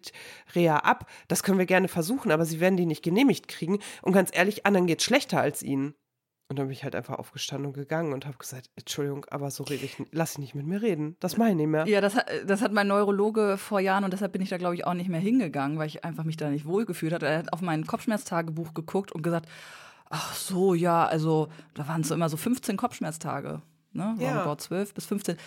Reha ab. Das können wir gerne versuchen, aber Sie werden die nicht genehmigt kriegen. Und ganz ehrlich, anderen geht es schlechter als Ihnen. Und dann bin ich halt einfach aufgestanden und gegangen und habe gesagt, Entschuldigung, aber so rede ich, lass ich nicht mit mir reden. Das meine ich nicht mehr. Ja, das, das hat mein Neurologe vor Jahren und deshalb bin ich da, glaube ich, auch nicht mehr hingegangen, weil ich einfach mich da nicht wohlgefühlt hatte. Er hat auf mein Kopfschmerztagebuch geguckt und gesagt, ach so, ja, also da waren es so immer so 15 Kopfschmerztage. Ne? Ja. Roundabout 12 bis 15.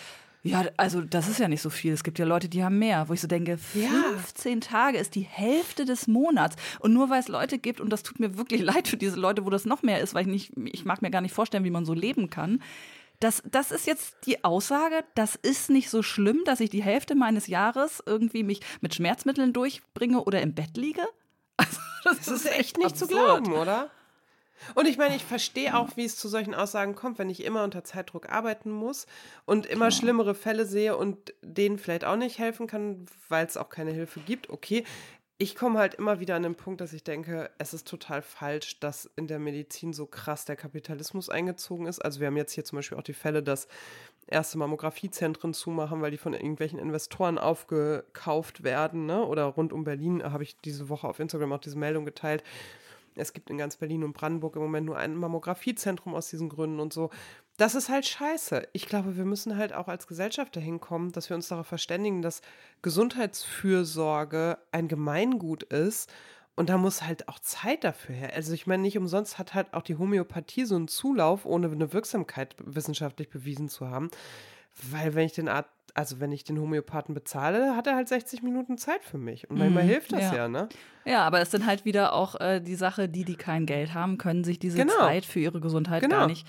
Ja, also das ist ja nicht so viel. Es gibt ja Leute, die haben mehr, wo ich so denke, 15 ja. Tage ist die Hälfte des Monats. Und nur weil es Leute gibt, und das tut mir wirklich [laughs] leid für diese Leute, wo das noch mehr ist, weil ich nicht, ich mag mir gar nicht vorstellen, wie man so leben kann. Das, das ist jetzt die Aussage, das ist nicht so schlimm, dass ich die Hälfte meines Jahres irgendwie mich mit Schmerzmitteln durchbringe oder im Bett liege. [laughs] Also, das, das ist, ist echt nicht absurd. zu glauben, oder? Und ich meine, ich verstehe auch, wie es zu solchen Aussagen kommt, wenn ich immer unter Zeitdruck arbeiten muss und immer schlimmere Fälle sehe und denen vielleicht auch nicht helfen kann, weil es auch keine Hilfe gibt. Okay, ich komme halt immer wieder an den Punkt, dass ich denke, es ist total falsch, dass in der Medizin so krass der Kapitalismus eingezogen ist. Also wir haben jetzt hier zum Beispiel auch die Fälle, dass erste Mammografiezentren zumachen, weil die von irgendwelchen Investoren aufgekauft werden. Ne? Oder rund um Berlin habe ich diese Woche auf Instagram auch diese Meldung geteilt, es gibt in ganz Berlin und Brandenburg im Moment nur ein Mammografiezentrum aus diesen Gründen und so. Das ist halt scheiße. Ich glaube, wir müssen halt auch als Gesellschaft dahin kommen, dass wir uns darauf verständigen, dass Gesundheitsfürsorge ein Gemeingut ist. Und da muss halt auch Zeit dafür her. Also ich meine, nicht umsonst hat halt auch die Homöopathie so einen Zulauf, ohne eine Wirksamkeit wissenschaftlich bewiesen zu haben. Weil wenn ich den Art, also wenn ich den Homöopathen bezahle, hat er halt 60 Minuten Zeit für mich. Und manchmal mm, hilft das ja. ja, ne? Ja, aber es sind halt wieder auch äh, die Sache, die, die kein Geld haben, können sich diese genau. Zeit für ihre Gesundheit genau. gar nicht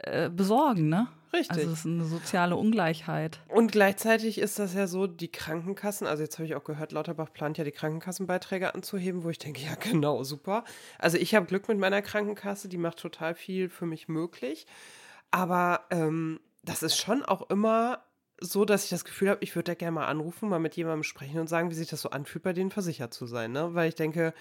äh, besorgen, ne? Richtig. Also es ist eine soziale Ungleichheit. Und gleichzeitig ist das ja so, die Krankenkassen, also jetzt habe ich auch gehört, Lauterbach plant ja die Krankenkassenbeiträge anzuheben, wo ich denke, ja genau, super. Also ich habe Glück mit meiner Krankenkasse, die macht total viel für mich möglich. Aber ähm, das ist schon auch immer so, dass ich das Gefühl habe, ich würde da gerne mal anrufen, mal mit jemandem sprechen und sagen, wie sich das so anfühlt, bei denen versichert zu sein. Ne? Weil ich denke,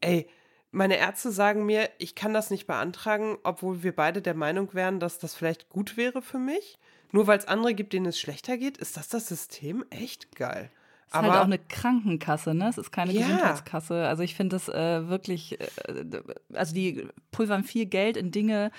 ey, meine Ärzte sagen mir, ich kann das nicht beantragen, obwohl wir beide der Meinung wären, dass das vielleicht gut wäre für mich. Nur weil es andere gibt, denen es schlechter geht, ist das das System echt geil. Es ist halt auch eine Krankenkasse, ne? Es ist keine ja. Gesundheitskasse. Also ich finde das äh, wirklich, äh, also die pulvern viel Geld in Dinge,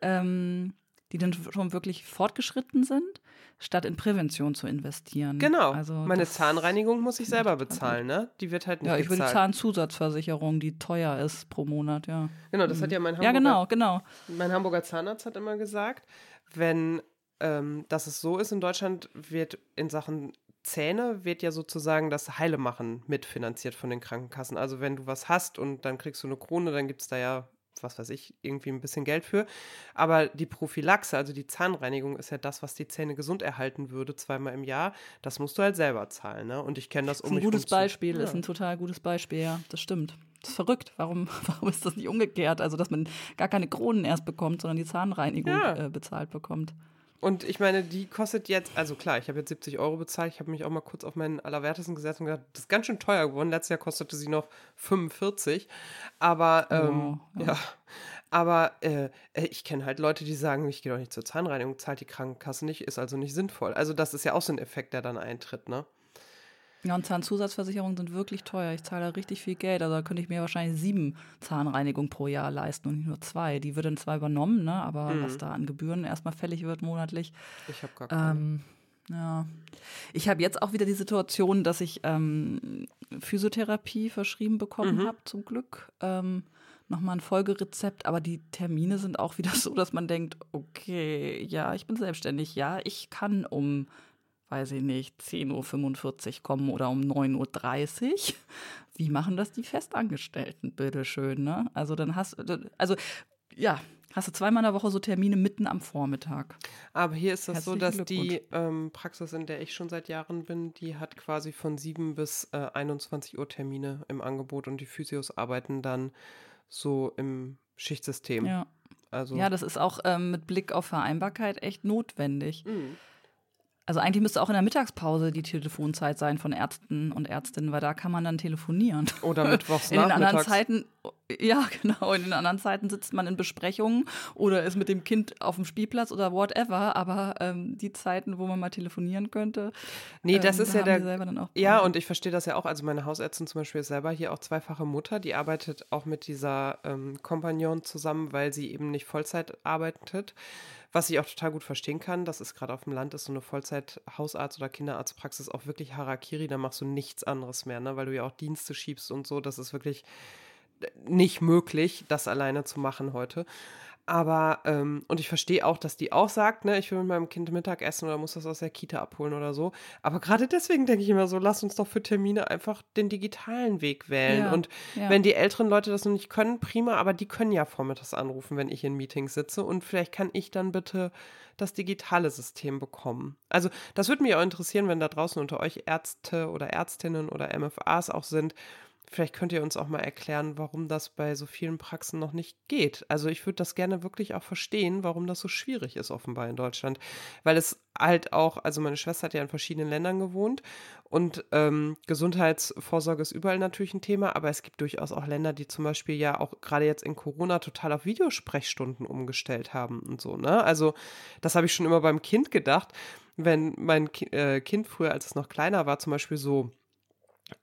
ähm, die dann schon wirklich fortgeschritten sind, statt in Prävention zu investieren. Genau. Also Meine Zahnreinigung muss ich selber bezahlen, ne? Die wird halt nicht Ja, ich will die Zahnzusatzversicherung, die teuer ist pro Monat, ja. Genau, das hat ja mein Hamburger, ja, genau, genau. Mein Hamburger Zahnarzt hat immer gesagt, wenn ähm, dass es so ist in Deutschland, wird in Sachen Zähne wird ja sozusagen das Heile machen mitfinanziert von den Krankenkassen. Also wenn du was hast und dann kriegst du eine Krone, dann gibt es da ja was weiß ich, irgendwie ein bisschen Geld für. Aber die Prophylaxe, also die Zahnreinigung, ist ja das, was die Zähne gesund erhalten würde, zweimal im Jahr. Das musst du halt selber zahlen. Ne? Und ich kenne das um Ist ein gutes Beispiel, ja. ist ein total gutes Beispiel, ja, das stimmt. Das ist verrückt. Warum, [laughs] warum ist das nicht umgekehrt? Also, dass man gar keine Kronen erst bekommt, sondern die Zahnreinigung ja. äh, bezahlt bekommt. Und ich meine, die kostet jetzt, also klar, ich habe jetzt 70 Euro bezahlt. Ich habe mich auch mal kurz auf meinen Allerwertesten gesetzt und gedacht, das ist ganz schön teuer geworden. Letztes Jahr kostete sie noch 45. Aber, ähm, oh, ja. ja. Aber äh, ich kenne halt Leute, die sagen, ich gehe doch nicht zur Zahnreinigung, zahlt die Krankenkasse nicht, ist also nicht sinnvoll. Also, das ist ja auch so ein Effekt, der dann eintritt, ne? Ja, und Zahnzusatzversicherungen sind wirklich teuer. Ich zahle da richtig viel Geld. Also da könnte ich mir wahrscheinlich sieben Zahnreinigungen pro Jahr leisten und nicht nur zwei. Die wird dann zwar übernommen, ne? aber mhm. was da an Gebühren erstmal fällig wird monatlich. Ich habe gar keine. Ähm, ja. Ich habe jetzt auch wieder die Situation, dass ich ähm, Physiotherapie verschrieben bekommen mhm. habe, zum Glück. Ähm, Nochmal ein Folgerezept, aber die Termine sind auch [laughs] wieder so, dass man denkt, okay, ja, ich bin selbstständig, ja, ich kann um weiß ich nicht, 10.45 Uhr kommen oder um 9.30 Uhr. Wie machen das die Festangestellten, bitteschön, ne? Also dann hast du, also ja, hast du zweimal in der Woche so Termine mitten am Vormittag. Aber hier ist das so, dass die ähm, Praxis, in der ich schon seit Jahren bin, die hat quasi von 7 bis äh, 21 Uhr Termine im Angebot und die Physios arbeiten dann so im Schichtsystem. Ja. Also ja, das ist auch ähm, mit Blick auf Vereinbarkeit echt notwendig. Mhm. Also eigentlich müsste auch in der Mittagspause die Telefonzeit sein von Ärzten und Ärztinnen, weil da kann man dann telefonieren. Oder mittwochs [laughs] In den anderen Zeiten, ja [laughs] genau, in den anderen Zeiten sitzt man in Besprechungen oder ist mit dem Kind auf dem Spielplatz oder whatever, aber ähm, die Zeiten, wo man mal telefonieren könnte. Nee, das ähm, ist da ja der. ja, und ich verstehe das ja auch. Also meine Hausärztin zum Beispiel ist selber hier auch zweifache Mutter, die arbeitet auch mit dieser ähm, Kompagnon zusammen, weil sie eben nicht Vollzeit arbeitet. Was ich auch total gut verstehen kann, das ist gerade auf dem Land, ist so eine Vollzeit-Hausarzt- oder Kinderarztpraxis auch wirklich Harakiri, da machst du nichts anderes mehr, ne? weil du ja auch Dienste schiebst und so. Das ist wirklich nicht möglich, das alleine zu machen heute. Aber, ähm, und ich verstehe auch, dass die auch sagt, ne, ich will mit meinem Kind Mittag essen oder muss das aus der Kita abholen oder so. Aber gerade deswegen denke ich immer so, lass uns doch für Termine einfach den digitalen Weg wählen. Ja, und ja. wenn die älteren Leute das noch nicht können, prima, aber die können ja vormittags anrufen, wenn ich in Meetings sitze. Und vielleicht kann ich dann bitte das digitale System bekommen. Also, das würde mich auch interessieren, wenn da draußen unter euch Ärzte oder Ärztinnen oder MFAs auch sind Vielleicht könnt ihr uns auch mal erklären, warum das bei so vielen Praxen noch nicht geht. Also ich würde das gerne wirklich auch verstehen, warum das so schwierig ist offenbar in Deutschland. Weil es halt auch, also meine Schwester hat ja in verschiedenen Ländern gewohnt und ähm, Gesundheitsvorsorge ist überall natürlich ein Thema, aber es gibt durchaus auch Länder, die zum Beispiel ja auch gerade jetzt in Corona total auf Videosprechstunden umgestellt haben und so. Ne? Also das habe ich schon immer beim Kind gedacht, wenn mein äh, Kind früher, als es noch kleiner war, zum Beispiel so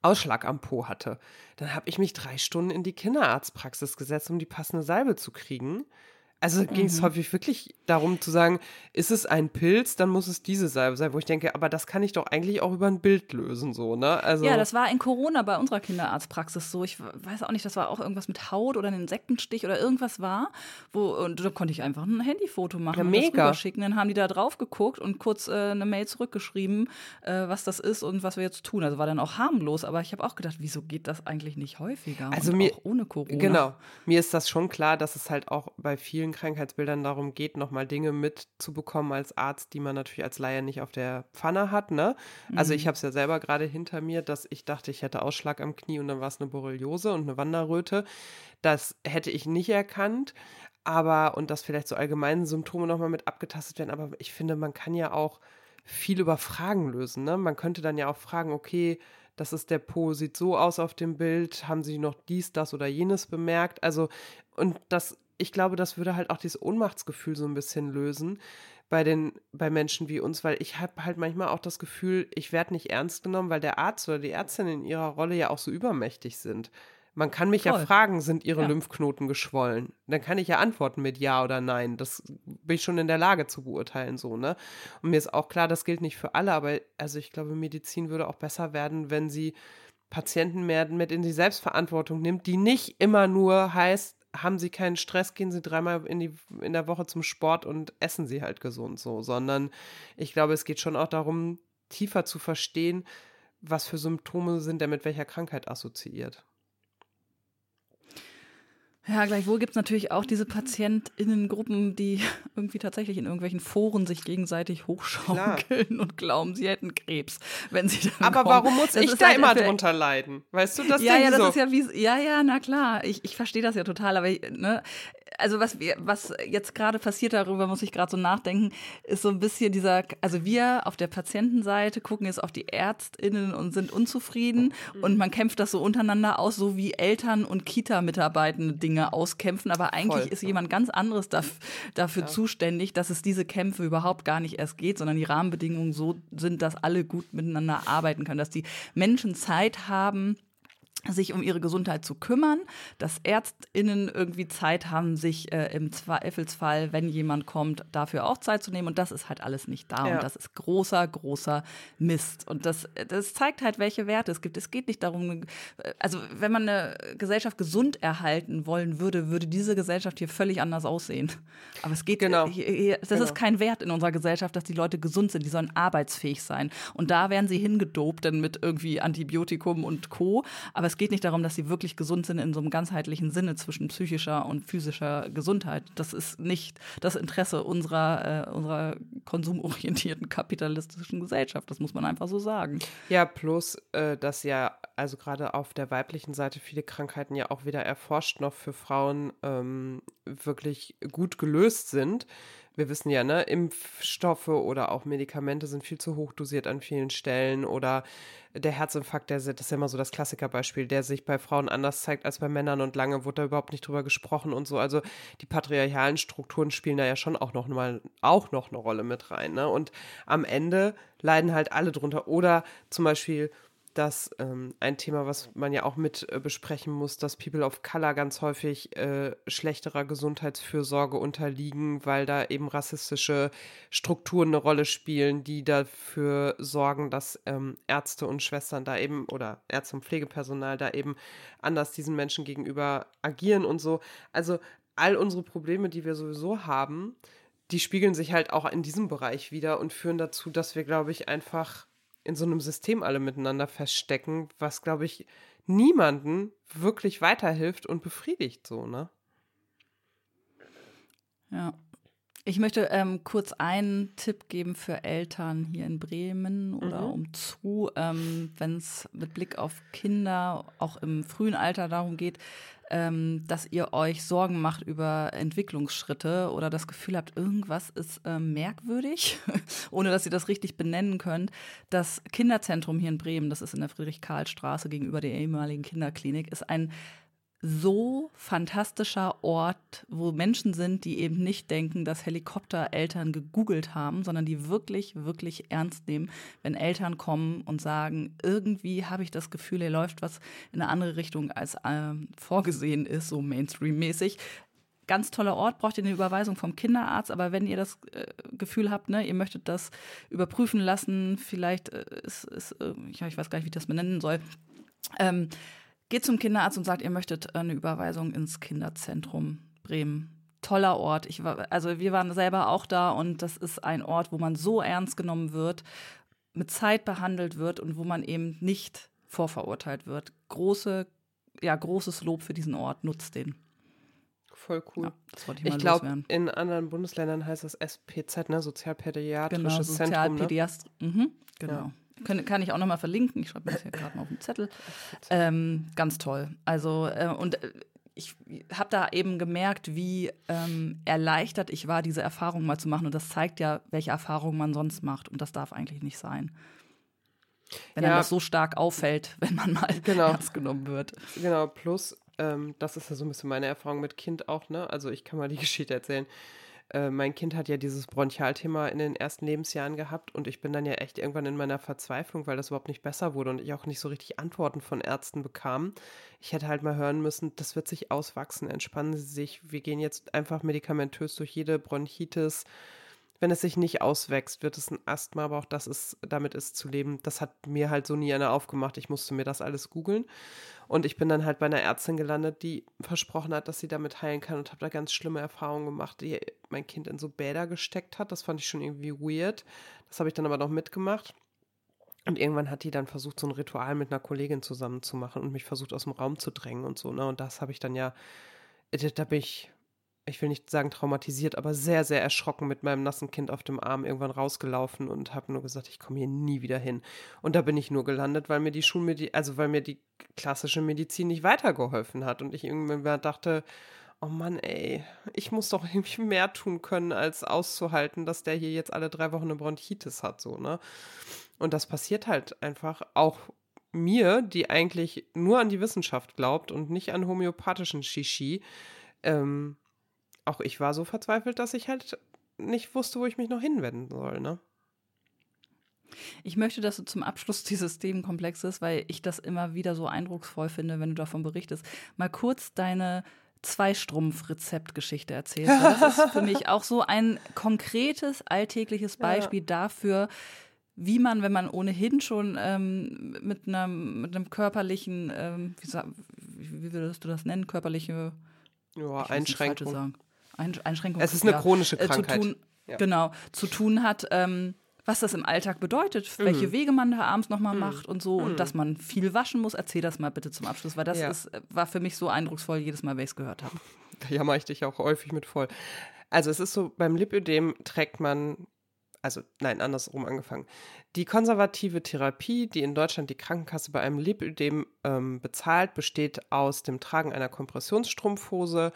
Ausschlag am Po hatte. Dann habe ich mich drei Stunden in die Kinderarztpraxis gesetzt, um die passende Salbe zu kriegen. Also ging es mhm. häufig wirklich darum zu sagen, ist es ein Pilz, dann muss es diese Salbe sein, wo ich denke, aber das kann ich doch eigentlich auch über ein Bild lösen, so, ne? Also ja, das war in Corona bei unserer Kinderarztpraxis so. Ich weiß auch nicht, das war auch irgendwas mit Haut oder ein Insektenstich oder irgendwas war, wo, und da konnte ich einfach ein Handyfoto machen ja, mega. und schicken. Dann haben die da drauf geguckt und kurz äh, eine Mail zurückgeschrieben, äh, was das ist und was wir jetzt tun. Also war dann auch harmlos, aber ich habe auch gedacht, wieso geht das eigentlich nicht häufiger? Also mir, ohne Corona. Genau, mir ist das schon klar, dass es halt auch bei vielen Krankheitsbildern darum geht, nochmal Dinge mitzubekommen als Arzt, die man natürlich als Laie nicht auf der Pfanne hat. Ne? Also ich mhm. habe es ja selber gerade hinter mir, dass ich dachte, ich hätte Ausschlag am Knie und dann war es eine Borreliose und eine Wanderröte. Das hätte ich nicht erkannt. Aber, und dass vielleicht so allgemeine Symptome nochmal mit abgetastet werden, aber ich finde, man kann ja auch viel über Fragen lösen. Ne? Man könnte dann ja auch fragen, okay, das ist der Po, sieht so aus auf dem Bild, haben Sie noch dies, das oder jenes bemerkt? Also, und das ich glaube, das würde halt auch dieses Ohnmachtsgefühl so ein bisschen lösen bei den bei Menschen wie uns, weil ich habe halt manchmal auch das Gefühl, ich werde nicht ernst genommen, weil der Arzt oder die Ärztin in ihrer Rolle ja auch so übermächtig sind. Man kann mich Voll. ja fragen, sind ihre ja. Lymphknoten geschwollen? Dann kann ich ja antworten mit ja oder nein. Das bin ich schon in der Lage zu beurteilen, so, ne? Und mir ist auch klar, das gilt nicht für alle, aber also ich glaube, Medizin würde auch besser werden, wenn sie Patienten mehr mit in die Selbstverantwortung nimmt, die nicht immer nur heißt, haben sie keinen Stress, gehen sie dreimal in, die, in der Woche zum Sport und essen sie halt gesund so, sondern ich glaube, es geht schon auch darum, tiefer zu verstehen, was für Symptome sind der mit welcher Krankheit assoziiert. Ja, gleichwohl gibt es natürlich auch diese PatientInnengruppen, die [laughs] irgendwie tatsächlich in irgendwelchen Foren sich gegenseitig hochschaukeln Klar. und glauben, sie hätten Krebs, wenn sie dann Aber kommen. warum muss das ich da halt immer drunter leiden? Weißt du, das Ja, ja, das so. ist ja wie, ja, ja, na klar, ich, ich verstehe das ja total, aber ne, also was wir, was jetzt gerade passiert, darüber muss ich gerade so nachdenken, ist so ein bisschen dieser, also wir auf der Patientenseite gucken jetzt auf die ÄrztInnen und sind unzufrieden mhm. und man kämpft das so untereinander aus, so wie Eltern und Kita-Mitarbeitende Dinge auskämpfen, aber eigentlich Voll, ist ja. jemand ganz anderes dafür, dafür ja. zuständig, dass es diese Kämpfe überhaupt gar nicht erst geht, sondern die Rahmenbedingungen so sind, dass alle gut miteinander arbeiten können, dass die Menschen Zeit haben, sich um ihre Gesundheit zu kümmern, dass ÄrztInnen irgendwie Zeit haben, sich äh, im Zweifelsfall, wenn jemand kommt, dafür auch Zeit zu nehmen. Und das ist halt alles nicht da. Ja. Und das ist großer, großer Mist. Und das, das zeigt halt, welche Werte es gibt. Es geht nicht darum, also wenn man eine Gesellschaft gesund erhalten wollen würde, würde diese Gesellschaft hier völlig anders aussehen. Aber es geht, genau. Hier, hier, das genau. ist kein Wert in unserer Gesellschaft, dass die Leute gesund sind. Die sollen arbeitsfähig sein. Und da werden sie hingedopt, denn mit irgendwie Antibiotikum und Co. Aber es geht nicht darum, dass sie wirklich gesund sind in so einem ganzheitlichen Sinne zwischen psychischer und physischer Gesundheit. Das ist nicht das Interesse unserer, äh, unserer konsumorientierten kapitalistischen Gesellschaft. Das muss man einfach so sagen. Ja, plus, äh, dass ja, also gerade auf der weiblichen Seite viele Krankheiten ja auch wieder erforscht noch für Frauen ähm, wirklich gut gelöst sind wir wissen ja, ne, Impfstoffe oder auch Medikamente sind viel zu hoch dosiert an vielen Stellen oder der Herzinfarkt, der, das ist ja immer so das Klassikerbeispiel, der sich bei Frauen anders zeigt als bei Männern und lange wurde da überhaupt nicht drüber gesprochen und so. Also die patriarchalen Strukturen spielen da ja schon auch noch mal auch noch eine Rolle mit rein. Ne? Und am Ende leiden halt alle drunter. Oder zum Beispiel dass ähm, ein Thema, was man ja auch mit äh, besprechen muss, dass People of Color ganz häufig äh, schlechterer Gesundheitsfürsorge unterliegen, weil da eben rassistische Strukturen eine Rolle spielen, die dafür sorgen, dass ähm, Ärzte und Schwestern da eben oder Ärzte und Pflegepersonal da eben anders diesen Menschen gegenüber agieren und so. Also all unsere Probleme, die wir sowieso haben, die spiegeln sich halt auch in diesem Bereich wieder und führen dazu, dass wir, glaube ich, einfach in so einem System alle miteinander feststecken, was, glaube ich, niemanden wirklich weiterhilft und befriedigt so, ne? Ja. Ich möchte ähm, kurz einen Tipp geben für Eltern hier in Bremen oder mhm. umzu, ähm, wenn es mit Blick auf Kinder auch im frühen Alter darum geht, ähm, dass ihr euch Sorgen macht über Entwicklungsschritte oder das Gefühl habt, irgendwas ist äh, merkwürdig, [laughs] ohne dass ihr das richtig benennen könnt. Das Kinderzentrum hier in Bremen, das ist in der Friedrich-Karl-Straße gegenüber der ehemaligen Kinderklinik, ist ein so fantastischer Ort, wo Menschen sind, die eben nicht denken, dass Helikoptereltern gegoogelt haben, sondern die wirklich, wirklich ernst nehmen, wenn Eltern kommen und sagen, irgendwie habe ich das Gefühl, hier läuft was in eine andere Richtung als äh, vorgesehen ist, so Mainstream-mäßig. Ganz toller Ort, braucht ihr eine Überweisung vom Kinderarzt, aber wenn ihr das äh, Gefühl habt, ne, ihr möchtet das überprüfen lassen, vielleicht äh, ist, ist äh, ich weiß gar nicht, wie ich das benennen soll, ähm, geht zum Kinderarzt und sagt, ihr möchtet eine Überweisung ins Kinderzentrum Bremen. Toller Ort. Ich war, also wir waren selber auch da und das ist ein Ort, wo man so ernst genommen wird, mit Zeit behandelt wird und wo man eben nicht vorverurteilt wird. Große, ja, großes Lob für diesen Ort. Nutzt den. Voll cool. Ja, ich, ich glaube, in anderen Bundesländern heißt das SPZ, ne? Sozialpädiatrisches genau, Zentrum. Sozialpädiast ne? mhm, genau. Ja. Kann, kann ich auch nochmal verlinken. Ich schreibe mir das hier gerade mal auf den Zettel. Ähm, ganz toll. Also, äh, und äh, ich habe da eben gemerkt, wie ähm, erleichtert ich war, diese Erfahrung mal zu machen. Und das zeigt ja, welche Erfahrungen man sonst macht. Und das darf eigentlich nicht sein. Wenn ja. einem das so stark auffällt, [laughs] wenn man mal genau. ernst genommen wird. Genau, plus, ähm, das ist ja so ein bisschen meine Erfahrung mit Kind auch, ne? Also ich kann mal die [laughs] Geschichte erzählen. Äh, mein Kind hat ja dieses Bronchialthema in den ersten Lebensjahren gehabt und ich bin dann ja echt irgendwann in meiner Verzweiflung, weil das überhaupt nicht besser wurde und ich auch nicht so richtig Antworten von Ärzten bekam. Ich hätte halt mal hören müssen, das wird sich auswachsen, entspannen Sie sich, wir gehen jetzt einfach medikamentös durch jede Bronchitis. Wenn es sich nicht auswächst, wird es ein Asthma, aber auch das ist, damit ist zu leben. Das hat mir halt so nie einer aufgemacht. Ich musste mir das alles googeln. Und ich bin dann halt bei einer Ärztin gelandet, die versprochen hat, dass sie damit heilen kann und habe da ganz schlimme Erfahrungen gemacht, die mein Kind in so Bäder gesteckt hat. Das fand ich schon irgendwie weird. Das habe ich dann aber noch mitgemacht. Und irgendwann hat die dann versucht, so ein Ritual mit einer Kollegin zusammen zu machen und mich versucht, aus dem Raum zu drängen und so. Ne? Und das habe ich dann ja da bin ich, ich will nicht sagen traumatisiert, aber sehr, sehr erschrocken mit meinem nassen Kind auf dem Arm irgendwann rausgelaufen und habe nur gesagt, ich komme hier nie wieder hin. Und da bin ich nur gelandet, weil mir die Schulmedizin, also weil mir die klassische Medizin nicht weitergeholfen hat und ich irgendwann dachte, oh Mann, ey, ich muss doch irgendwie mehr tun können, als auszuhalten, dass der hier jetzt alle drei Wochen eine Bronchitis hat, so, ne? Und das passiert halt einfach auch mir, die eigentlich nur an die Wissenschaft glaubt und nicht an homöopathischen Shishi. Ähm, auch ich war so verzweifelt, dass ich halt nicht wusste, wo ich mich noch hinwenden soll, ne? Ich möchte, dass du zum Abschluss dieses Themenkomplexes, weil ich das immer wieder so eindrucksvoll finde, wenn du davon berichtest, mal kurz deine Zweistrumpf-Rezeptgeschichte erzählst. Das ist für mich [laughs] auch so ein konkretes, alltägliches Beispiel ja. dafür, wie man, wenn man ohnehin schon ähm, mit, einem, mit einem körperlichen, ähm, wie, wie, würdest du das nennen, körperliche ja, Einschränkung. Ein, Einschränkung. Es ist eine chronische Krankheit. Äh, zu tun, ja. Genau, zu tun hat. Ähm, was das im Alltag bedeutet, mhm. welche Wege man da abends nochmal mhm. macht und so mhm. und dass man viel waschen muss. Erzähl das mal bitte zum Abschluss, weil das ja. ist, war für mich so eindrucksvoll jedes Mal, wenn ich es gehört habe. Da jammer ich dich auch häufig mit voll. Also es ist so, beim Lipödem trägt man, also nein, andersrum angefangen. Die konservative Therapie, die in Deutschland die Krankenkasse bei einem Lipödem ähm, bezahlt, besteht aus dem Tragen einer Kompressionsstrumpfhose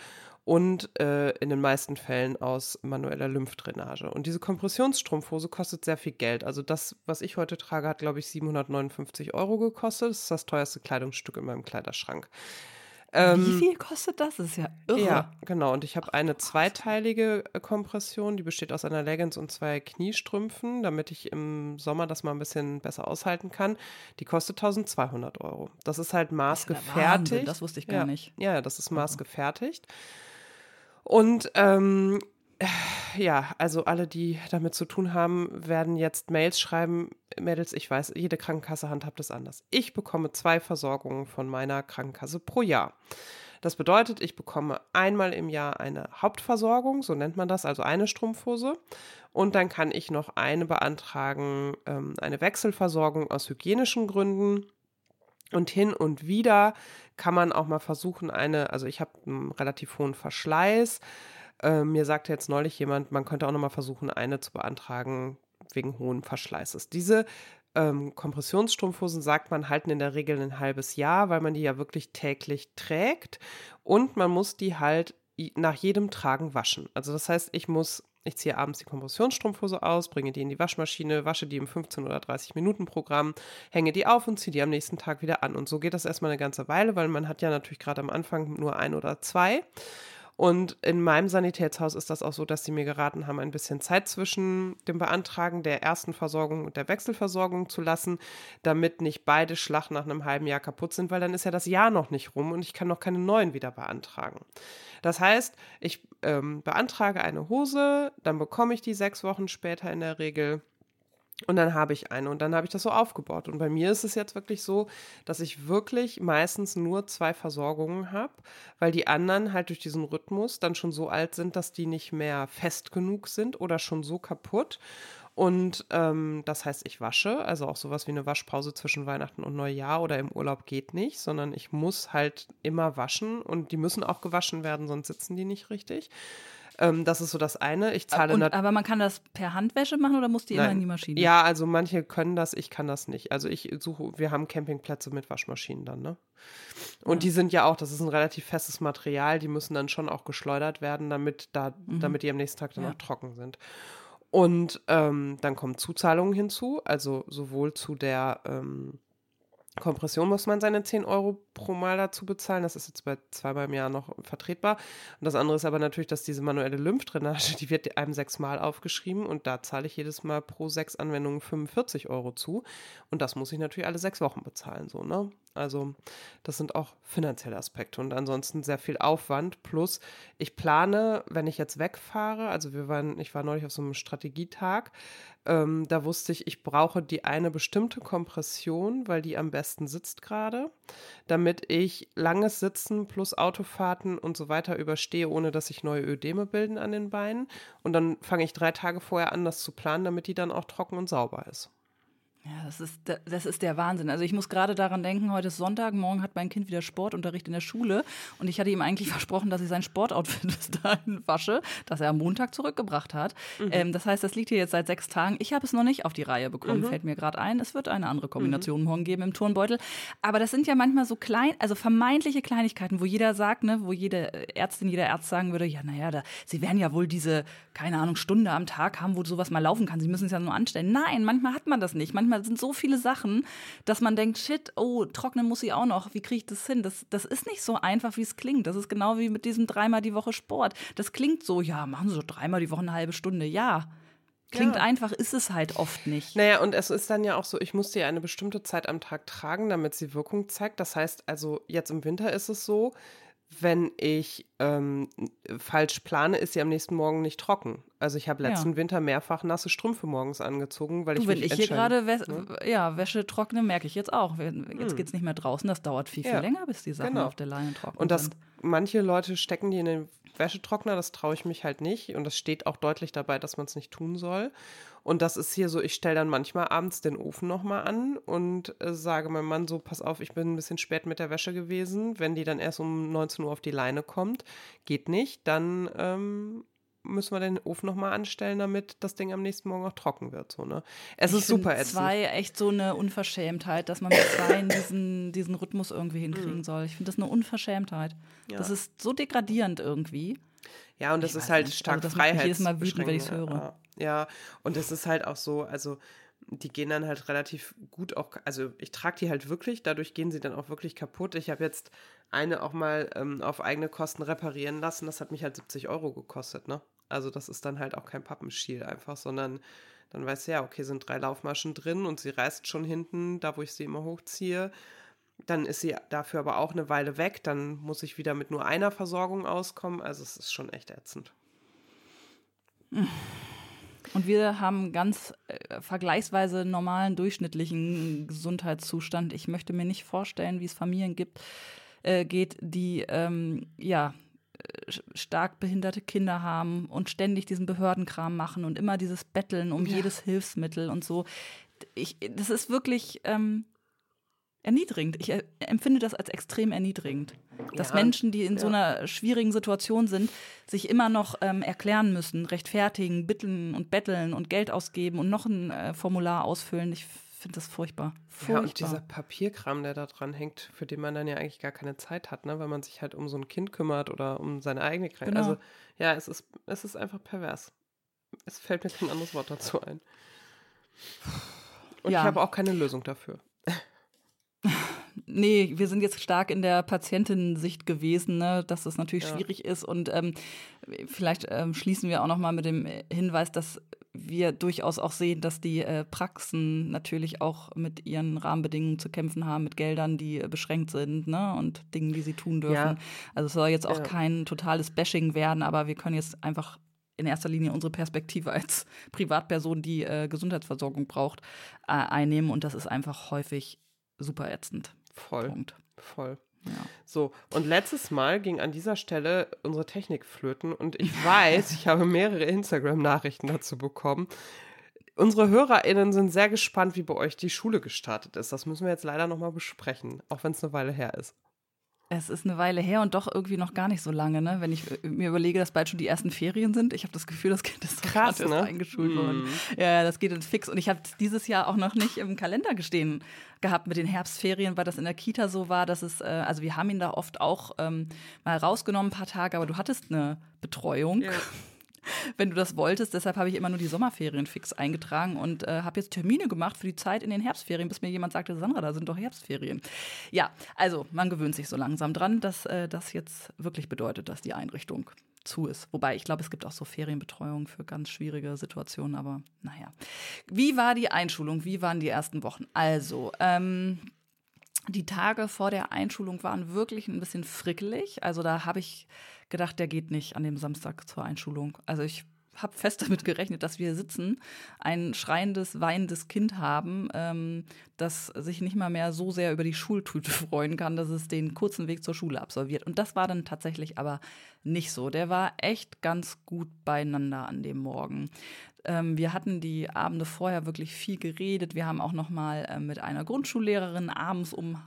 und äh, in den meisten Fällen aus manueller Lymphdrainage. Und diese Kompressionsstrumpfhose kostet sehr viel Geld. Also das, was ich heute trage, hat, glaube ich, 759 Euro gekostet. Das ist das teuerste Kleidungsstück in meinem Kleiderschrank. Ähm, Wie viel kostet das? Das ist ja irre. Ja, genau. Und ich habe eine zweiteilige äh, Kompression, die besteht aus einer Leggings und zwei Kniestrümpfen, damit ich im Sommer das mal ein bisschen besser aushalten kann. Die kostet 1200 Euro. Das ist halt maßgefertigt. Das, das wusste ich gar ja. nicht. Ja, das ist maßgefertigt. Und ähm, ja, also alle, die damit zu tun haben, werden jetzt Mails schreiben. Mädels, ich weiß, jede Krankenkasse handhabt es anders. Ich bekomme zwei Versorgungen von meiner Krankenkasse pro Jahr. Das bedeutet, ich bekomme einmal im Jahr eine Hauptversorgung, so nennt man das, also eine Strumpfhose. Und dann kann ich noch eine beantragen, ähm, eine Wechselversorgung aus hygienischen Gründen. Und hin und wieder kann man auch mal versuchen, eine, also ich habe einen relativ hohen Verschleiß. Äh, mir sagte jetzt neulich jemand, man könnte auch noch mal versuchen, eine zu beantragen wegen hohen Verschleißes. Diese ähm, Kompressionsstrumpfhosen, sagt man, halten in der Regel ein halbes Jahr, weil man die ja wirklich täglich trägt. Und man muss die halt nach jedem Tragen waschen. Also das heißt, ich muss ich ziehe abends die Kompressionsstrumpfhose aus, bringe die in die Waschmaschine, wasche die im 15 oder 30 Minuten Programm, hänge die auf und ziehe die am nächsten Tag wieder an. Und so geht das erstmal eine ganze Weile, weil man hat ja natürlich gerade am Anfang nur ein oder zwei. Und in meinem Sanitätshaus ist das auch so, dass sie mir geraten haben, ein bisschen Zeit zwischen dem Beantragen der ersten Versorgung und der Wechselversorgung zu lassen, damit nicht beide Schlag nach einem halben Jahr kaputt sind, weil dann ist ja das Jahr noch nicht rum und ich kann noch keine neuen wieder beantragen. Das heißt, ich ähm, beantrage eine Hose, dann bekomme ich die sechs Wochen später in der Regel und dann habe ich eine und dann habe ich das so aufgebaut. Und bei mir ist es jetzt wirklich so, dass ich wirklich meistens nur zwei Versorgungen habe, weil die anderen halt durch diesen Rhythmus dann schon so alt sind, dass die nicht mehr fest genug sind oder schon so kaputt. Und ähm, das heißt, ich wasche, also auch sowas wie eine Waschpause zwischen Weihnachten und Neujahr oder im Urlaub geht nicht, sondern ich muss halt immer waschen und die müssen auch gewaschen werden, sonst sitzen die nicht richtig. Ähm, das ist so das eine. Ich zahle und, aber man kann das per Handwäsche machen oder muss die Nein. immer in die Maschine? Ja, also manche können das, ich kann das nicht. Also ich suche, wir haben Campingplätze mit Waschmaschinen dann, ne? Und ja. die sind ja auch, das ist ein relativ festes Material, die müssen dann schon auch geschleudert werden, damit da, mhm. damit die am nächsten Tag dann ja. auch trocken sind. Und ähm, dann kommen Zuzahlungen hinzu, also sowohl zu der ähm, Kompression muss man seine 10 Euro pro Mal dazu bezahlen. Das ist jetzt bei zweimal im Jahr noch vertretbar. Und das andere ist aber natürlich, dass diese manuelle Lymphdrainage, die wird einem sechsmal aufgeschrieben und da zahle ich jedes Mal pro sechs Anwendungen 45 Euro zu. Und das muss ich natürlich alle sechs Wochen bezahlen, so, ne? Also, das sind auch finanzielle Aspekte und ansonsten sehr viel Aufwand. Plus, ich plane, wenn ich jetzt wegfahre, also wir waren, ich war neulich auf so einem Strategietag, ähm, da wusste ich, ich brauche die eine bestimmte Kompression, weil die am besten sitzt gerade, damit ich langes Sitzen plus Autofahrten und so weiter überstehe, ohne dass sich neue Ödeme bilden an den Beinen. Und dann fange ich drei Tage vorher an, das zu planen, damit die dann auch trocken und sauber ist. Ja, das ist, das ist der Wahnsinn. Also ich muss gerade daran denken, heute ist Sonntag, morgen hat mein Kind wieder Sportunterricht in der Schule und ich hatte ihm eigentlich [laughs] versprochen, dass ich sein Sportoutfit [laughs] bis dahin wasche, das er am Montag zurückgebracht hat. Mhm. Ähm, das heißt, das liegt hier jetzt seit sechs Tagen. Ich habe es noch nicht auf die Reihe bekommen, mhm. fällt mir gerade ein. Es wird eine andere Kombination mhm. morgen geben im Turnbeutel. Aber das sind ja manchmal so klein, also vermeintliche Kleinigkeiten, wo jeder sagt, ne, wo jede Ärztin, jeder Arzt sagen würde, ja, naja, da, sie werden ja wohl diese, keine Ahnung, Stunde am Tag haben, wo sowas mal laufen kann. Sie müssen es ja nur anstellen. Nein, manchmal hat man das nicht. Manchmal manchmal sind so viele Sachen, dass man denkt, shit, oh, trocknen muss ich auch noch. Wie kriege ich das hin? Das, das ist nicht so einfach, wie es klingt. Das ist genau wie mit diesem dreimal die Woche Sport. Das klingt so, ja, machen Sie so dreimal die Woche eine halbe Stunde. Ja. Klingt ja. einfach, ist es halt oft nicht. Naja, und es ist dann ja auch so, ich muss sie eine bestimmte Zeit am Tag tragen, damit sie Wirkung zeigt. Das heißt also, jetzt im Winter ist es so, wenn ich ähm, falsch plane, ist sie am nächsten Morgen nicht trocken. Also ich habe letzten ja. Winter mehrfach nasse Strümpfe morgens angezogen, weil du, ich wenn ich hier gerade Wä ne? ja, Wäsche trockne, merke ich jetzt auch. Jetzt hm. geht es nicht mehr draußen, das dauert viel, viel ja. länger, bis die Sachen genau. auf der Leine trocken Und das, sind. manche Leute stecken die in den Wäschetrockner, das traue ich mich halt nicht. Und das steht auch deutlich dabei, dass man es nicht tun soll. Und das ist hier so, ich stelle dann manchmal abends den Ofen nochmal an und äh, sage meinem Mann so, pass auf, ich bin ein bisschen spät mit der Wäsche gewesen. Wenn die dann erst um 19 Uhr auf die Leine kommt, geht nicht, dann ähm, müssen wir den Ofen nochmal anstellen, damit das Ding am nächsten Morgen auch trocken wird. So, ne? Es ich ist super ätzend. zwei echt so eine Unverschämtheit, dass man mit zwei diesen, [laughs] diesen Rhythmus irgendwie hinkriegen mm. soll. Ich finde das eine Unverschämtheit. Ja. Das ist so degradierend irgendwie. Ja, und das ich ist halt nicht. stark also, das Freiheit. jedes Mal wütend, wenn ich es höre. Ja, und es ist halt auch so, also die gehen dann halt relativ gut auch, also ich trage die halt wirklich, dadurch gehen sie dann auch wirklich kaputt. Ich habe jetzt eine auch mal ähm, auf eigene Kosten reparieren lassen, das hat mich halt 70 Euro gekostet, ne? Also das ist dann halt auch kein Pappenschiel einfach, sondern dann weißt du ja, okay, sind drei Laufmaschen drin und sie reißt schon hinten, da wo ich sie immer hochziehe. Dann ist sie dafür aber auch eine Weile weg. Dann muss ich wieder mit nur einer Versorgung auskommen. Also es ist schon echt ätzend. Und wir haben ganz äh, vergleichsweise normalen, durchschnittlichen Gesundheitszustand. Ich möchte mir nicht vorstellen, wie es Familien gibt, äh, geht, die ähm, ja stark behinderte Kinder haben und ständig diesen Behördenkram machen und immer dieses Betteln um ja. jedes Hilfsmittel und so. Ich, das ist wirklich ähm, erniedrigend. Ich empfinde das als extrem erniedrigend. Dass ja, Menschen, die in ja. so einer schwierigen Situation sind, sich immer noch ähm, erklären müssen, rechtfertigen, bitten und betteln und Geld ausgeben und noch ein äh, Formular ausfüllen. Ich finde das furchtbar. furchtbar. Ja, und dieser Papierkram, der da dran hängt, für den man dann ja eigentlich gar keine Zeit hat, ne? weil man sich halt um so ein Kind kümmert oder um seine eigene Krankheit. Genau. Also ja, es ist, es ist einfach pervers. Es fällt mir kein anderes Wort dazu ein. Und ja. ich habe auch keine Lösung dafür. Nee, wir sind jetzt stark in der Patientinnensicht gewesen, ne, dass das natürlich ja. schwierig ist. Und ähm, vielleicht ähm, schließen wir auch noch mal mit dem Hinweis, dass wir durchaus auch sehen, dass die äh, Praxen natürlich auch mit ihren Rahmenbedingungen zu kämpfen haben, mit Geldern, die äh, beschränkt sind ne, und Dingen, die sie tun dürfen. Ja. Also es soll jetzt auch ja. kein totales Bashing werden, aber wir können jetzt einfach in erster Linie unsere Perspektive [laughs] als Privatperson, die äh, Gesundheitsversorgung braucht, äh, einnehmen. Und das ist einfach häufig super ätzend. Voll. Punkt. Voll. Ja. So, und letztes Mal ging an dieser Stelle unsere Technik flöten und ich [laughs] weiß, ich habe mehrere Instagram-Nachrichten dazu bekommen. Unsere HörerInnen sind sehr gespannt, wie bei euch die Schule gestartet ist. Das müssen wir jetzt leider nochmal besprechen, auch wenn es eine Weile her ist. Es ist eine Weile her und doch irgendwie noch gar nicht so lange, ne? Wenn ich äh, mir überlege, dass bald schon die ersten Ferien sind. Ich habe das Gefühl, das Kind ist Krass, ne? eingeschult mm. worden. Ja, das geht jetzt fix. Und ich habe dieses Jahr auch noch nicht im Kalender gestehen gehabt mit den Herbstferien, weil das in der Kita so war, dass es, äh, also wir haben ihn da oft auch ähm, mal rausgenommen, ein paar Tage, aber du hattest eine Betreuung. Ja. Wenn du das wolltest. Deshalb habe ich immer nur die Sommerferien fix eingetragen und äh, habe jetzt Termine gemacht für die Zeit in den Herbstferien, bis mir jemand sagte, Sandra, da sind doch Herbstferien. Ja, also man gewöhnt sich so langsam dran, dass äh, das jetzt wirklich bedeutet, dass die Einrichtung zu ist. Wobei ich glaube, es gibt auch so Ferienbetreuung für ganz schwierige Situationen, aber naja. Wie war die Einschulung? Wie waren die ersten Wochen? Also, ähm, die Tage vor der Einschulung waren wirklich ein bisschen frickelig. Also da habe ich gedacht, der geht nicht an dem Samstag zur Einschulung. Also ich habe fest [laughs] damit gerechnet, dass wir sitzen, ein schreiendes, weinendes Kind haben, ähm, das sich nicht mal mehr so sehr über die Schultüte [laughs] freuen kann, dass es den kurzen Weg zur Schule absolviert. Und das war dann tatsächlich aber nicht so. Der war echt ganz gut beieinander an dem Morgen. Ähm, wir hatten die Abende vorher wirklich viel geredet. Wir haben auch noch mal äh, mit einer Grundschullehrerin abends um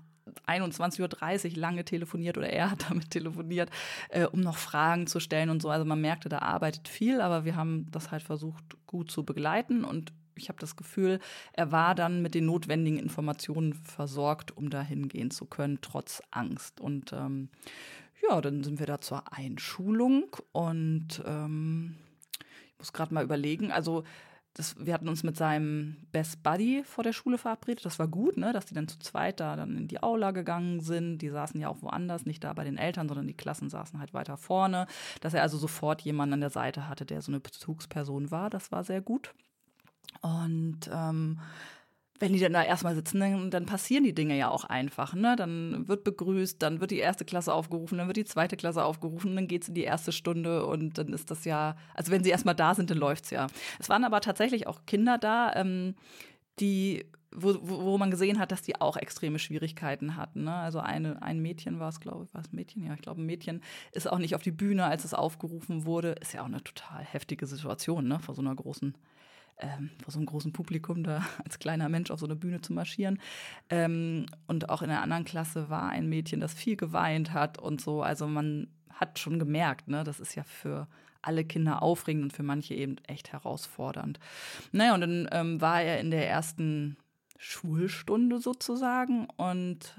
21.30 Uhr lange telefoniert oder er hat damit telefoniert, äh, um noch Fragen zu stellen und so. Also man merkte, da arbeitet viel, aber wir haben das halt versucht, gut zu begleiten und ich habe das Gefühl, er war dann mit den notwendigen Informationen versorgt, um da hingehen zu können, trotz Angst. Und ähm, ja, dann sind wir da zur Einschulung und ähm, ich muss gerade mal überlegen, also das, wir hatten uns mit seinem Best Buddy vor der Schule verabredet. Das war gut, ne, dass die dann zu zweit da dann in die Aula gegangen sind. Die saßen ja auch woanders, nicht da bei den Eltern, sondern die Klassen saßen halt weiter vorne. Dass er also sofort jemanden an der Seite hatte, der so eine Bezugsperson war, das war sehr gut. Und ähm, wenn die dann da erstmal sitzen, dann, dann, passieren die Dinge ja auch einfach. Ne? Dann wird begrüßt, dann wird die erste Klasse aufgerufen, dann wird die zweite Klasse aufgerufen, dann geht es in die erste Stunde und dann ist das ja, also wenn sie erstmal da sind, dann läuft es ja. Es waren aber tatsächlich auch Kinder da, ähm, die wo, wo, man gesehen hat, dass die auch extreme Schwierigkeiten hatten. Ne? Also eine, ein Mädchen war es, glaube ich, war es ein Mädchen? Ja, ich glaube, ein Mädchen ist auch nicht auf die Bühne, als es aufgerufen wurde. Ist ja auch eine total heftige Situation, ne? vor so einer großen ähm, vor so einem großen Publikum da [laughs] als kleiner Mensch auf so eine Bühne zu marschieren. Ähm, und auch in der anderen Klasse war ein Mädchen, das viel geweint hat und so. Also man hat schon gemerkt, ne, das ist ja für alle Kinder aufregend und für manche eben echt herausfordernd. Naja, und dann ähm, war er in der ersten Schulstunde sozusagen und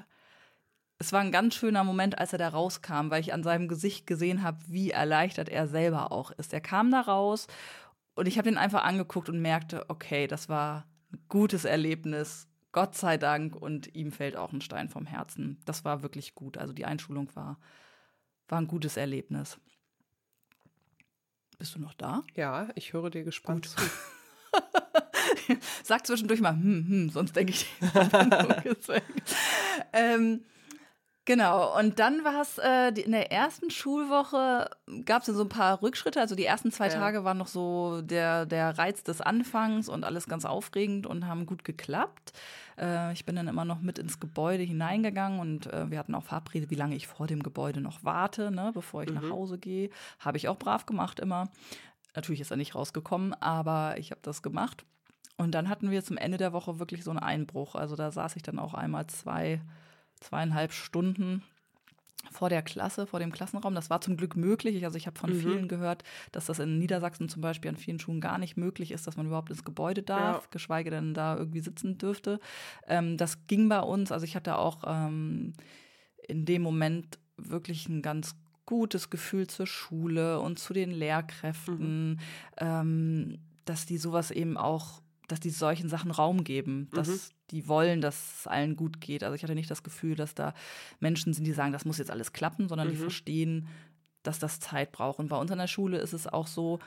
es war ein ganz schöner Moment, als er da rauskam, weil ich an seinem Gesicht gesehen habe, wie erleichtert er selber auch ist. Er kam da raus und ich habe ihn einfach angeguckt und merkte, okay, das war ein gutes Erlebnis. Gott sei Dank. Und ihm fällt auch ein Stein vom Herzen. Das war wirklich gut. Also die Einschulung war, war ein gutes Erlebnis. Bist du noch da? Ja, ich höre dir gespannt gut. zu. [laughs] Sag zwischendurch mal, hm, hm, sonst denke ich. [laughs] ähm, Genau, und dann war es äh, in der ersten Schulwoche, gab es so ein paar Rückschritte. Also die ersten zwei ja. Tage waren noch so der, der Reiz des Anfangs und alles ganz aufregend und haben gut geklappt. Äh, ich bin dann immer noch mit ins Gebäude hineingegangen und äh, wir hatten auch verabredet, wie lange ich vor dem Gebäude noch warte, ne, bevor ich mhm. nach Hause gehe. Habe ich auch brav gemacht immer. Natürlich ist er nicht rausgekommen, aber ich habe das gemacht. Und dann hatten wir zum Ende der Woche wirklich so einen Einbruch. Also da saß ich dann auch einmal zwei zweieinhalb Stunden vor der Klasse, vor dem Klassenraum. Das war zum Glück möglich. Also ich habe von mhm. vielen gehört, dass das in Niedersachsen zum Beispiel an vielen Schulen gar nicht möglich ist, dass man überhaupt ins Gebäude darf, ja. geschweige denn da irgendwie sitzen dürfte. Ähm, das ging bei uns. Also ich hatte auch ähm, in dem Moment wirklich ein ganz gutes Gefühl zur Schule und zu den Lehrkräften, mhm. ähm, dass die sowas eben auch dass die solchen Sachen Raum geben, dass mhm. die wollen, dass es allen gut geht. Also ich hatte nicht das Gefühl, dass da Menschen sind, die sagen, das muss jetzt alles klappen, sondern mhm. die verstehen, dass das Zeit braucht. Und bei uns an der Schule ist es auch so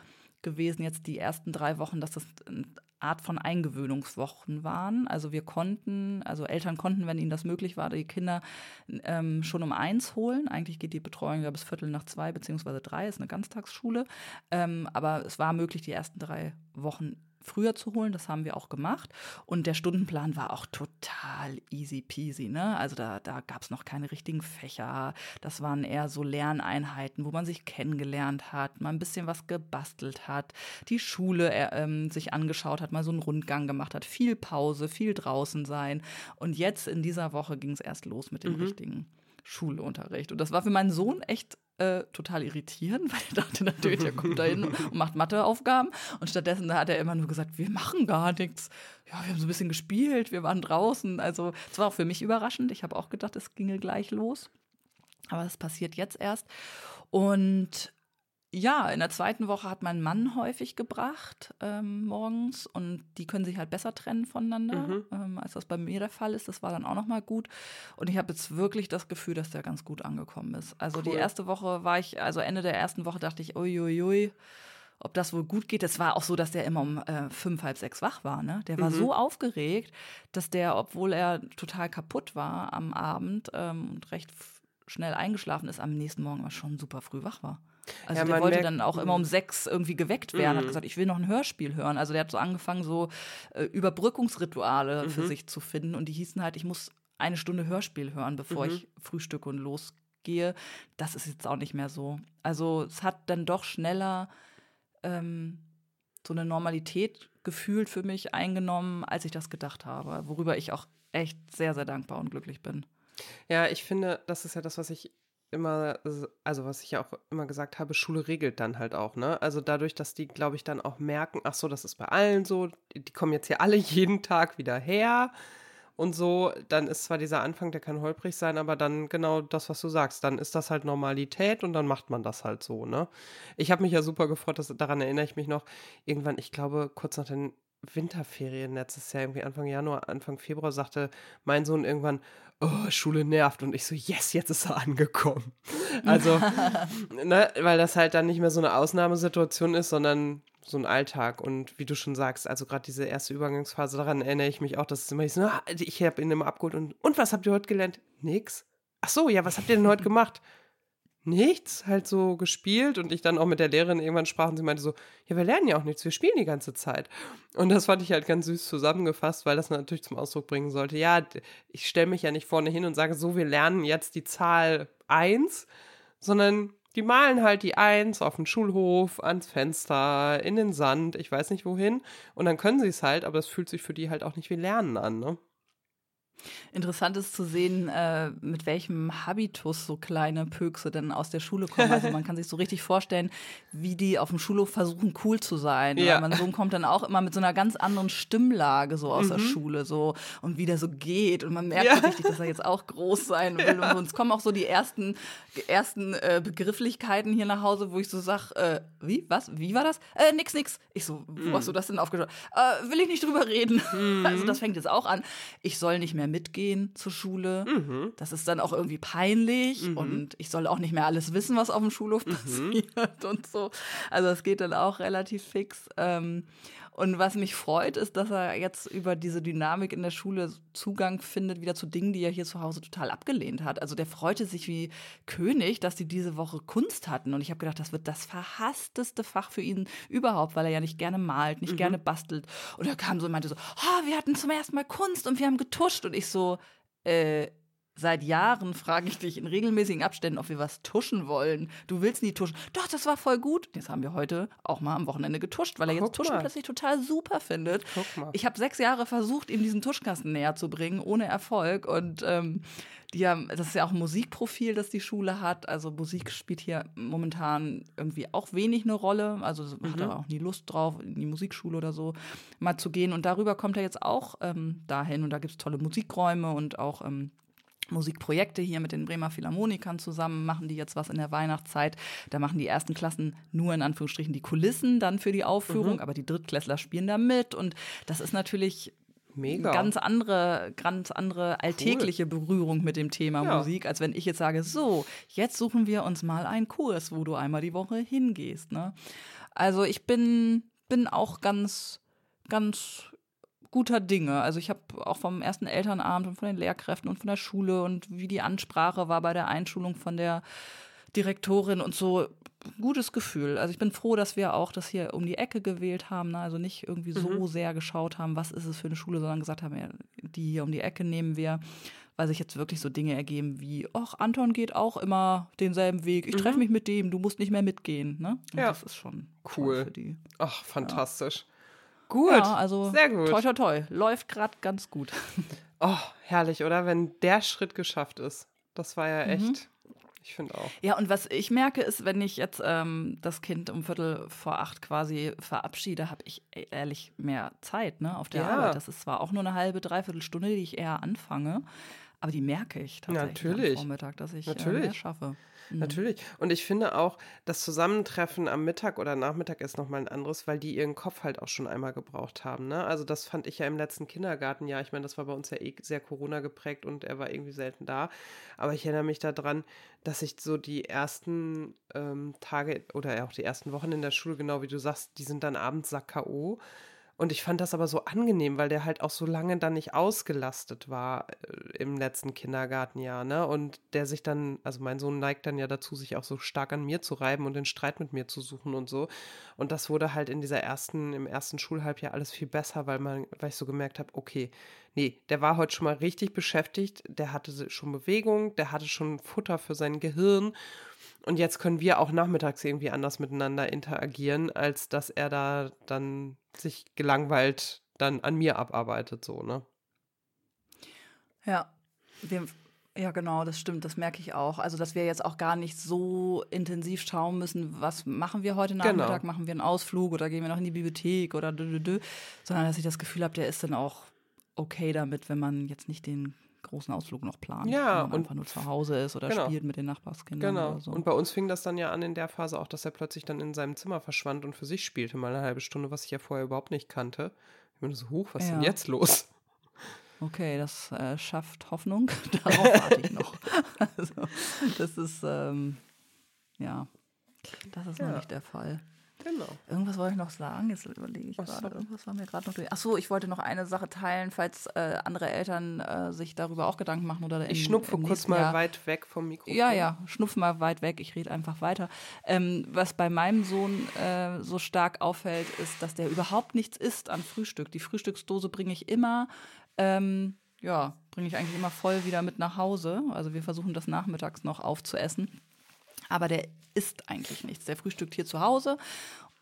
gewesen, jetzt die ersten drei Wochen, dass das eine Art von Eingewöhnungswochen waren. Also wir konnten, also Eltern konnten, wenn ihnen das möglich war, die Kinder ähm, schon um eins holen. Eigentlich geht die Betreuung ja bis Viertel nach zwei beziehungsweise drei, ist eine Ganztagsschule. Ähm, aber es war möglich, die ersten drei Wochen früher zu holen. Das haben wir auch gemacht. Und der Stundenplan war auch total easy peasy. Ne? Also da, da gab es noch keine richtigen Fächer. Das waren eher so Lerneinheiten, wo man sich kennengelernt hat, mal ein bisschen was gebastelt hat, die Schule äh, ähm, sich angeschaut hat, mal so einen Rundgang gemacht hat. Viel Pause, viel draußen sein. Und jetzt in dieser Woche ging es erst los mit dem mhm. richtigen Schulunterricht. Und das war für meinen Sohn echt äh, total irritierend, [laughs] weil er dachte natürlich, er kommt da hin und macht Matheaufgaben. Und stattdessen hat er immer nur gesagt, wir machen gar nichts. Ja, wir haben so ein bisschen gespielt, wir waren draußen. Also es war auch für mich überraschend. Ich habe auch gedacht, es ginge gleich los. Aber es passiert jetzt erst. Und ja, in der zweiten Woche hat mein Mann häufig gebracht ähm, morgens und die können sich halt besser trennen voneinander, mhm. ähm, als das bei mir der Fall ist. Das war dann auch nochmal gut. Und ich habe jetzt wirklich das Gefühl, dass der ganz gut angekommen ist. Also cool. die erste Woche war ich, also Ende der ersten Woche dachte ich, uiuiui, ob das wohl gut geht. Es war auch so, dass der immer um äh, fünf, halb sechs wach war. Ne? Der war mhm. so aufgeregt, dass der, obwohl er total kaputt war am Abend ähm, und recht schnell eingeschlafen ist, am nächsten Morgen aber schon super früh wach war. Also ja, der wollte merkt, dann auch immer um mhm. sechs irgendwie geweckt werden, hat mhm. gesagt, ich will noch ein Hörspiel hören. Also der hat so angefangen, so äh, Überbrückungsrituale mhm. für sich zu finden und die hießen halt, ich muss eine Stunde Hörspiel hören, bevor mhm. ich frühstücke und losgehe. Das ist jetzt auch nicht mehr so. Also es hat dann doch schneller ähm, so eine Normalität gefühlt für mich eingenommen, als ich das gedacht habe, worüber ich auch echt sehr, sehr dankbar und glücklich bin. Ja, ich finde, das ist ja das, was ich immer, also was ich ja auch immer gesagt habe, Schule regelt dann halt auch, ne? Also dadurch, dass die, glaube ich, dann auch merken, ach so, das ist bei allen so, die kommen jetzt hier alle [laughs] jeden Tag wieder her und so, dann ist zwar dieser Anfang, der kann holprig sein, aber dann genau das, was du sagst, dann ist das halt Normalität und dann macht man das halt so, ne? Ich habe mich ja super gefreut, dass, daran erinnere ich mich noch, irgendwann, ich glaube, kurz nach den Winterferien letztes Jahr, irgendwie Anfang Januar, Anfang Februar, sagte mein Sohn irgendwann, oh, Schule nervt. Und ich so, yes, jetzt ist er angekommen. [laughs] Also, ne, weil das halt dann nicht mehr so eine Ausnahmesituation ist, sondern so ein Alltag. Und wie du schon sagst, also gerade diese erste Übergangsphase, daran erinnere ich mich auch, dass es immer so, ah, ich habe ihn immer abgeholt und, und was habt ihr heute gelernt? Nix. Ach so, ja, was habt ihr denn heute gemacht? Nichts, halt so gespielt und ich dann auch mit der Lehrerin irgendwann sprach und sie meinte so, ja, wir lernen ja auch nichts, wir spielen die ganze Zeit. Und das fand ich halt ganz süß zusammengefasst, weil das natürlich zum Ausdruck bringen sollte, ja, ich stelle mich ja nicht vorne hin und sage so, wir lernen jetzt die Zahl 1, sondern die malen halt die Eins auf den Schulhof, ans Fenster, in den Sand, ich weiß nicht wohin. Und dann können sie es halt, aber es fühlt sich für die halt auch nicht wie Lernen an, ne? Interessant ist zu sehen, äh, mit welchem Habitus so kleine Pökse denn aus der Schule kommen. Also man kann sich so richtig vorstellen, wie die auf dem Schulhof versuchen, cool zu sein. Ja. Mein Sohn kommt dann auch immer mit so einer ganz anderen Stimmlage so aus mhm. der Schule so und wie der so geht. Und man merkt ja. richtig, dass er jetzt auch groß sein will. Ja. Und, so. und es kommen auch so die ersten, ersten äh, Begrifflichkeiten hier nach Hause, wo ich so sag, äh, wie, was, wie war das? Äh, nix, nix. Ich so, wo mhm. hast du das denn aufgeschaut? Äh, will ich nicht drüber reden. Mhm. Also das fängt jetzt auch an. Ich soll nicht mehr mitgehen zur Schule. Mhm. Das ist dann auch irgendwie peinlich mhm. und ich soll auch nicht mehr alles wissen, was auf dem Schulhof mhm. [laughs] passiert und so. Also es geht dann auch relativ fix. Ähm, und was mich freut, ist, dass er jetzt über diese Dynamik in der Schule Zugang findet, wieder zu Dingen, die er hier zu Hause total abgelehnt hat. Also der freute sich wie König, dass die diese Woche Kunst hatten. Und ich habe gedacht, das wird das verhassteste Fach für ihn überhaupt, weil er ja nicht gerne malt, nicht mhm. gerne bastelt. Und er kam so und meinte so, oh, wir hatten zum ersten Mal Kunst und wir haben getuscht. Und ich so, äh, Seit Jahren frage ich dich in regelmäßigen Abständen, ob wir was tuschen wollen. Du willst nie tuschen. Doch, das war voll gut. Jetzt haben wir heute auch mal am Wochenende getuscht, weil er Guck jetzt Tuschen mal. plötzlich total super findet. Ich habe sechs Jahre versucht, ihm diesen Tuschkasten näher zu bringen, ohne Erfolg. Und ähm, die haben, das ist ja auch ein Musikprofil, das die Schule hat. Also Musik spielt hier momentan irgendwie auch wenig eine Rolle. Also mhm. hat er auch nie Lust drauf, in die Musikschule oder so mal zu gehen. Und darüber kommt er jetzt auch ähm, dahin. Und da gibt es tolle Musikräume und auch ähm, Musikprojekte hier mit den Bremer Philharmonikern zusammen, machen die jetzt was in der Weihnachtszeit. Da machen die ersten Klassen nur in Anführungsstrichen die Kulissen dann für die Aufführung, mhm. aber die Drittklässler spielen da mit und das ist natürlich Mega. ganz andere, ganz andere alltägliche cool. Berührung mit dem Thema ja. Musik, als wenn ich jetzt sage, so, jetzt suchen wir uns mal einen Kurs, wo du einmal die Woche hingehst. Ne? Also ich bin, bin auch ganz, ganz guter Dinge. Also ich habe auch vom ersten Elternabend und von den Lehrkräften und von der Schule und wie die Ansprache war bei der Einschulung von der Direktorin und so gutes Gefühl. Also ich bin froh, dass wir auch das hier um die Ecke gewählt haben. Ne? Also nicht irgendwie so mhm. sehr geschaut haben, was ist es für eine Schule, sondern gesagt haben, ja, die hier um die Ecke nehmen wir, weil sich jetzt wirklich so Dinge ergeben wie, ach, Anton geht auch immer denselben Weg. Ich treffe mhm. mich mit dem, du musst nicht mehr mitgehen. Ne? ja. Das ist schon cool. für die. Ach, fantastisch. Ja. Gut. Ja, also sehr gut. Toi, toi, toi. Läuft gerade ganz gut. Oh, herrlich, oder? Wenn der Schritt geschafft ist. Das war ja mhm. echt. Ich finde auch. Ja, und was ich merke, ist, wenn ich jetzt ähm, das Kind um Viertel vor acht quasi verabschiede, habe ich e-, ehrlich mehr Zeit ne, auf der ja. Arbeit. Das ist zwar auch nur eine halbe, dreiviertel Stunde, die ich eher anfange, aber die merke ich tatsächlich Natürlich. am Vormittag, dass ich Natürlich. Äh, mehr schaffe. Mhm. Natürlich. Und ich finde auch, das Zusammentreffen am Mittag oder Nachmittag ist nochmal ein anderes, weil die ihren Kopf halt auch schon einmal gebraucht haben. Ne? Also das fand ich ja im letzten Kindergartenjahr. Ich meine, das war bei uns ja eh sehr Corona geprägt und er war irgendwie selten da. Aber ich erinnere mich daran, dass ich so die ersten ähm, Tage oder auch die ersten Wochen in der Schule, genau wie du sagst, die sind dann abends sack K.O. Und ich fand das aber so angenehm, weil der halt auch so lange dann nicht ausgelastet war äh, im letzten Kindergartenjahr, ne? Und der sich dann, also mein Sohn neigt dann ja dazu, sich auch so stark an mir zu reiben und den Streit mit mir zu suchen und so. Und das wurde halt in dieser ersten, im ersten Schulhalbjahr alles viel besser, weil man, weil ich so gemerkt habe, okay, nee, der war heute schon mal richtig beschäftigt, der hatte schon Bewegung, der hatte schon Futter für sein Gehirn. Und jetzt können wir auch nachmittags irgendwie anders miteinander interagieren, als dass er da dann sich gelangweilt dann an mir abarbeitet, so, ne? Ja, wir, ja, genau, das stimmt, das merke ich auch. Also, dass wir jetzt auch gar nicht so intensiv schauen müssen, was machen wir heute genau. Nachmittag, genau. machen wir einen Ausflug oder gehen wir noch in die Bibliothek oder dü, dü, dü, sondern dass ich das Gefühl habe, der ist dann auch okay damit, wenn man jetzt nicht den großen Ausflug noch planen. Ja, und einfach nur zu Hause ist oder genau. spielt mit den Nachbarskindern. Genau. So. Und bei uns fing das dann ja an in der Phase auch, dass er plötzlich dann in seinem Zimmer verschwand und für sich spielte mal eine halbe Stunde, was ich ja vorher überhaupt nicht kannte. Ich bin so, hoch, was ja. ist denn jetzt los? Okay, das äh, schafft Hoffnung. [laughs] Darauf warte ich noch. [laughs] also, das ist, ähm, ja, das ist ja. noch nicht der Fall. Genau. Irgendwas wollte ich noch sagen, jetzt überlege ich gerade. Irgendwas war mir gerade noch durch. Achso, ich wollte noch eine Sache teilen, falls äh, andere Eltern äh, sich darüber auch Gedanken machen oder Ich schnupfe kurz mal Jahr. weit weg vom Mikrofon. Ja, ja, schnupfe mal weit weg, ich rede einfach weiter. Ähm, was bei meinem Sohn äh, so stark auffällt, ist, dass der überhaupt nichts isst an Frühstück. Die Frühstücksdose bringe ich immer. Ähm, ja, bringe ich eigentlich immer voll wieder mit nach Hause. Also wir versuchen das nachmittags noch aufzuessen. Aber der isst eigentlich nichts. Der frühstückt hier zu Hause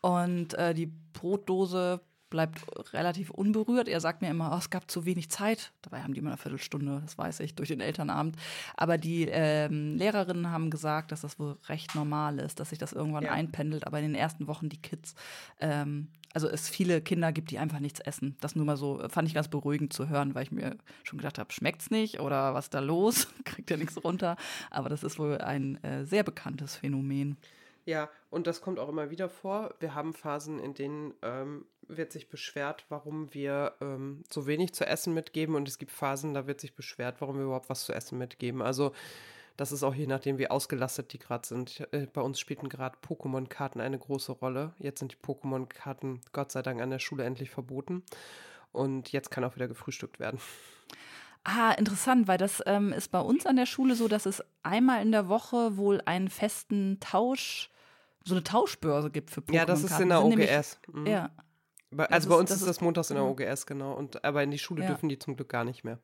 und äh, die Brotdose bleibt relativ unberührt. Er sagt mir immer, oh, es gab zu wenig Zeit. Dabei haben die immer eine Viertelstunde, das weiß ich, durch den Elternabend. Aber die ähm, Lehrerinnen haben gesagt, dass das wohl recht normal ist, dass sich das irgendwann ja. einpendelt. Aber in den ersten Wochen die Kids, ähm, also es viele Kinder gibt, die einfach nichts essen. Das nur mal so, fand ich ganz beruhigend zu hören, weil ich mir schon gedacht habe, schmeckt's nicht oder was da los? [laughs] Kriegt ja nichts runter. Aber das ist wohl ein äh, sehr bekanntes Phänomen. Ja, und das kommt auch immer wieder vor. Wir haben Phasen, in denen ähm, wird sich beschwert, warum wir ähm, so wenig zu essen mitgeben. Und es gibt Phasen, da wird sich beschwert, warum wir überhaupt was zu essen mitgeben. Also das ist auch je nachdem, wie ausgelastet die gerade sind. Äh, bei uns spielten gerade Pokémon-Karten eine große Rolle. Jetzt sind die Pokémon-Karten Gott sei Dank an der Schule endlich verboten. Und jetzt kann auch wieder gefrühstückt werden. Ah, interessant, weil das ähm, ist bei uns an der Schule so, dass es einmal in der Woche wohl einen festen Tausch so eine Tauschbörse gibt für Pokémon. Ja, das ist in der OGS. Mhm. Ja. Also bei uns ist, ist das montags in der OGS, genau. Und, aber in die Schule ja. dürfen die zum Glück gar nicht mehr.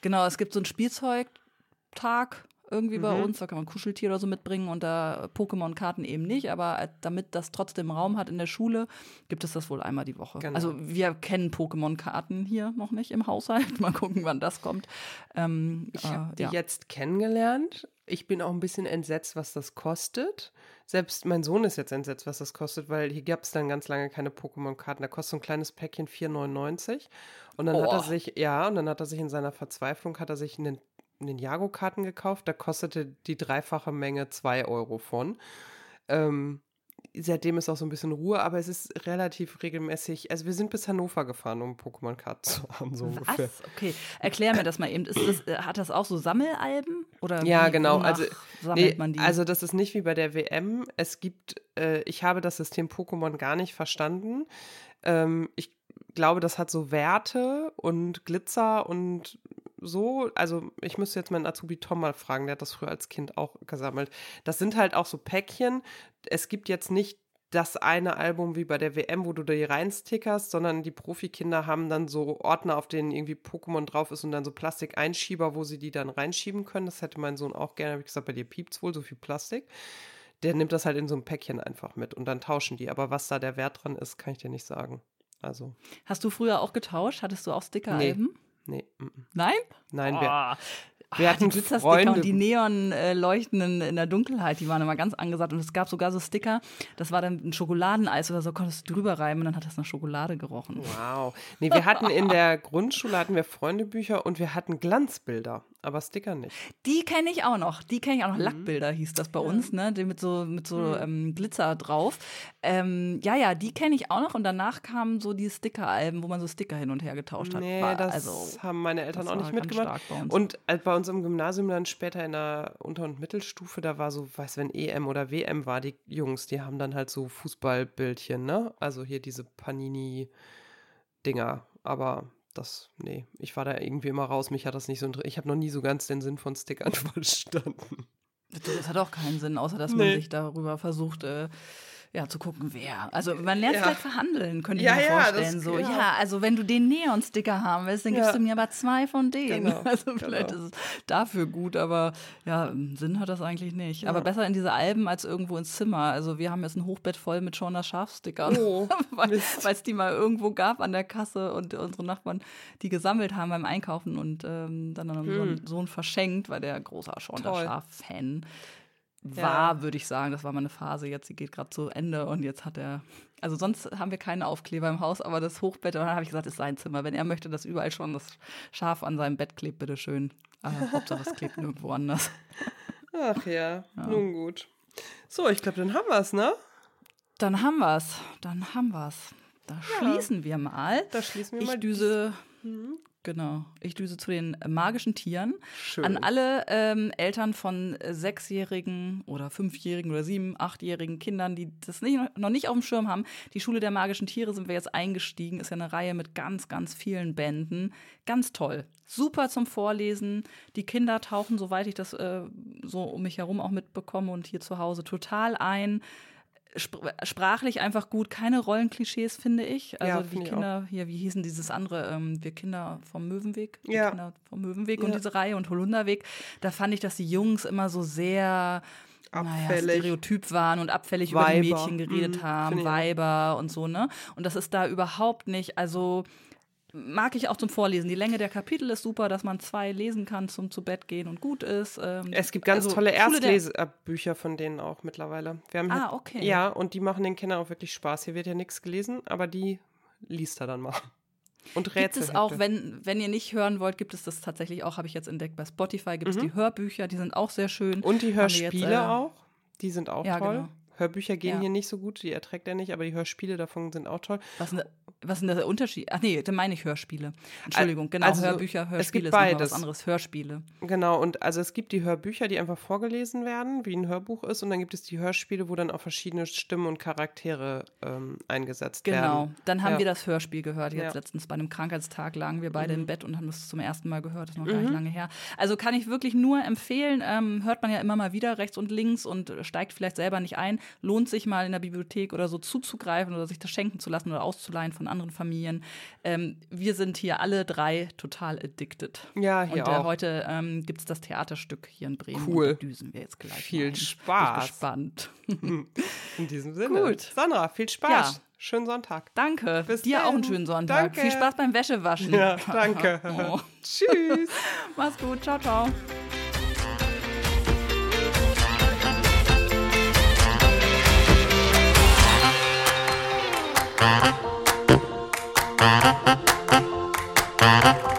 Genau, es gibt so einen Spielzeugtag irgendwie mhm. bei uns. Da kann man Kuscheltier oder so mitbringen und da Pokémon-Karten eben nicht. Aber damit das trotzdem Raum hat in der Schule, gibt es das wohl einmal die Woche. Genau. Also wir kennen Pokémon-Karten hier noch nicht im Haushalt. [laughs] Mal gucken, wann das kommt. Ähm, ich habe äh, die ja. jetzt kennengelernt. Ich bin auch ein bisschen entsetzt, was das kostet. Selbst mein Sohn ist jetzt entsetzt, was das kostet, weil hier gab es dann ganz lange keine Pokémon-Karten. Da kostet so ein kleines Päckchen 4,99. Und dann oh. hat er sich, ja, und dann hat er sich in seiner Verzweiflung, hat er sich einen Ninjago-Karten gekauft. Da kostete die dreifache Menge 2 Euro von. Ähm, seitdem ist auch so ein bisschen Ruhe, aber es ist relativ regelmäßig. Also wir sind bis Hannover gefahren, um Pokémon-Karten [laughs] zu haben, so ungefähr. Was? Okay, erklär mir das mal eben. Das, äh, hat das auch so Sammelalben? Oder ja, genau. Also, nee, also das ist nicht wie bei der WM. Es gibt, äh, ich habe das System Pokémon gar nicht verstanden. Ähm, ich glaube, das hat so Werte und Glitzer und so, also ich müsste jetzt meinen Azubi Tom mal fragen, der hat das früher als Kind auch gesammelt. Das sind halt auch so Päckchen. Es gibt jetzt nicht das eine Album wie bei der WM, wo du da reinstickerst, sondern die Profikinder haben dann so Ordner, auf denen irgendwie Pokémon drauf ist und dann so Plastikeinschieber, wo sie die dann reinschieben können. Das hätte mein Sohn auch gerne. Habe ich gesagt, bei dir piept's wohl so viel Plastik. Der nimmt das halt in so einem Päckchen einfach mit und dann tauschen die. Aber was da der Wert dran ist, kann ich dir nicht sagen. Also. Hast du früher auch getauscht? Hattest du auch Stickeralben? Nee. Nee. M -m. Nein? Nein, wir, oh. wir hatten die Glitzersticker und die Neon-Leuchtenden in der Dunkelheit, die waren immer ganz angesagt. Und es gab sogar so Sticker, das war dann ein Schokoladeneis oder so, konntest du drüber reiben und dann hat das nach Schokolade gerochen. Wow. Nee, wir hatten in der Grundschule hatten wir Freundebücher und wir hatten Glanzbilder aber Sticker nicht. Die kenne ich auch noch. Die kenne ich auch noch. Mhm. Lackbilder hieß das bei ja. uns, ne? Die mit so, mit so mhm. ähm, Glitzer drauf. Ähm, ja, ja, die kenne ich auch noch. Und danach kamen so die Sticker-Alben, wo man so Sticker hin und her getauscht hat. Nee, War, das also, haben meine Eltern auch nicht mitgemacht. Und äh, bei uns im Gymnasium dann später in der Unter- und Mittelstufe, da war so, weiß wenn EM oder WM war, die Jungs, die haben dann halt so Fußballbildchen, ne? Also hier diese Panini Dinger. Aber das, nee, ich war da irgendwie immer raus. Mich hat das nicht so Ich habe noch nie so ganz den Sinn von Stickern [laughs] verstanden. Das hat auch keinen Sinn, außer dass nee. man sich darüber versucht, äh, ja, zu gucken, wer. Also man lernt ja. vielleicht verhandeln, könnte ich ja, mir vorstellen. Das, so, ja. ja. also wenn du den Neon-Sticker haben willst, dann gibst du mir aber zwei von denen. Genau. [laughs] Also vielleicht genau. ist es dafür gut, aber ja, Sinn hat das eigentlich nicht. Aber besser in diese Alben als irgendwo ins Zimmer. Also wir haben jetzt ein Hochbett voll mit Shaunas Schafstickern, oh, [laughs] weil es die mal irgendwo gab an der Kasse und unsere Nachbarn die gesammelt haben beim Einkaufen und ähm, dann an hm. so Sohn verschenkt, weil der großer Shauna Schaf-Fan war, ja. würde ich sagen. Das war mal eine Phase, jetzt die geht gerade zu Ende und jetzt hat er. Also sonst haben wir keine Aufkleber im Haus, aber das Hochbett, und dann habe ich gesagt, ist sein Zimmer. Wenn er möchte, dass überall schon das Schaf an seinem Bett klebt, bitteschön. Aber Hauptsache es klebt nirgendwo anders. Ach ja, ja. nun gut. So, ich glaube, dann haben wir es, ne? Dann haben wir es. Dann haben wir es. Da ja. schließen wir mal. Da schließen wir ich mal. Ich düse mhm. Genau. Ich düse zu den magischen Tieren. Schön. An alle ähm, Eltern von sechsjährigen oder fünfjährigen oder sieben, achtjährigen Kindern, die das nicht, noch nicht auf dem Schirm haben. Die Schule der magischen Tiere sind wir jetzt eingestiegen. Ist ja eine Reihe mit ganz, ganz vielen Bänden. Ganz toll. Super zum Vorlesen. Die Kinder tauchen, soweit ich das äh, so um mich herum auch mitbekomme und hier zu Hause, total ein sprachlich einfach gut, keine Rollenklischees, finde ich. Also ja, wie Kinder, hier, wie hießen dieses andere, ähm, wir Kinder vom Möwenweg, ja. Kinder vom Möwenweg ja. und diese Reihe und Holunderweg, da fand ich, dass die Jungs immer so sehr naja, Stereotyp waren und abfällig Weiber. über die Mädchen geredet mhm, haben, Weiber und so, ne? Und das ist da überhaupt nicht, also mag ich auch zum Vorlesen. Die Länge der Kapitel ist super, dass man zwei lesen kann zum zu Bett gehen und gut ist. Ähm, es gibt ganz also, tolle Erstlesebücher von denen auch mittlerweile. ah, okay. Ja, und die machen den Kindern auch wirklich Spaß. Hier wird ja nichts gelesen, aber die liest er dann mal. [laughs] Und Rätsel. Gibt es auch, wenn, wenn ihr nicht hören wollt, gibt es das tatsächlich auch, habe ich jetzt entdeckt, bei Spotify gibt es mhm. die Hörbücher, die sind auch sehr schön. Und die Hörspiele jetzt, äh, auch, die sind auch ja, toll. Genau. Hörbücher gehen ja. hier nicht so gut, die erträgt er nicht, aber die Hörspiele davon sind auch toll. Was, ne, was denn der Unterschied? Ach nee, da meine ich Hörspiele. Entschuldigung, genau, also, Hörbücher, Hörspiele es gibt beides. was anderes, Hörspiele. Genau, und also es gibt die Hörbücher, die einfach vorgelesen werden, wie ein Hörbuch ist, und dann gibt es die Hörspiele, wo dann auch verschiedene Stimmen und Charaktere ähm, eingesetzt genau. werden. Genau, dann haben ja. wir das Hörspiel gehört. Jetzt ja. letztens bei einem Krankheitstag lagen wir beide mhm. im Bett und haben das zum ersten Mal gehört, das ist noch gar nicht mhm. lange her. Also kann ich wirklich nur empfehlen, ähm, hört man ja immer mal wieder rechts und links und steigt vielleicht selber nicht ein, lohnt sich mal in der Bibliothek oder so zuzugreifen oder sich das schenken zu lassen oder auszuleihen von anderen Familien. Ähm, wir sind hier alle drei total addicted. Ja, hier Und äh, heute ähm, gibt es das Theaterstück hier in Bremen. Cool. Und da düsen wir jetzt gleich. Viel rein. Spaß. Bin gespannt. [laughs] In diesem Sinne. Gut. Sandra, viel Spaß. Ja. Schönen Sonntag. Danke. Bis Dir dann. auch einen schönen Sonntag. Danke. Viel Spaß beim Wäschewaschen. Ja, danke. [laughs] oh. Tschüss. [laughs] Mach's gut. Ciao, ciao. Thank you.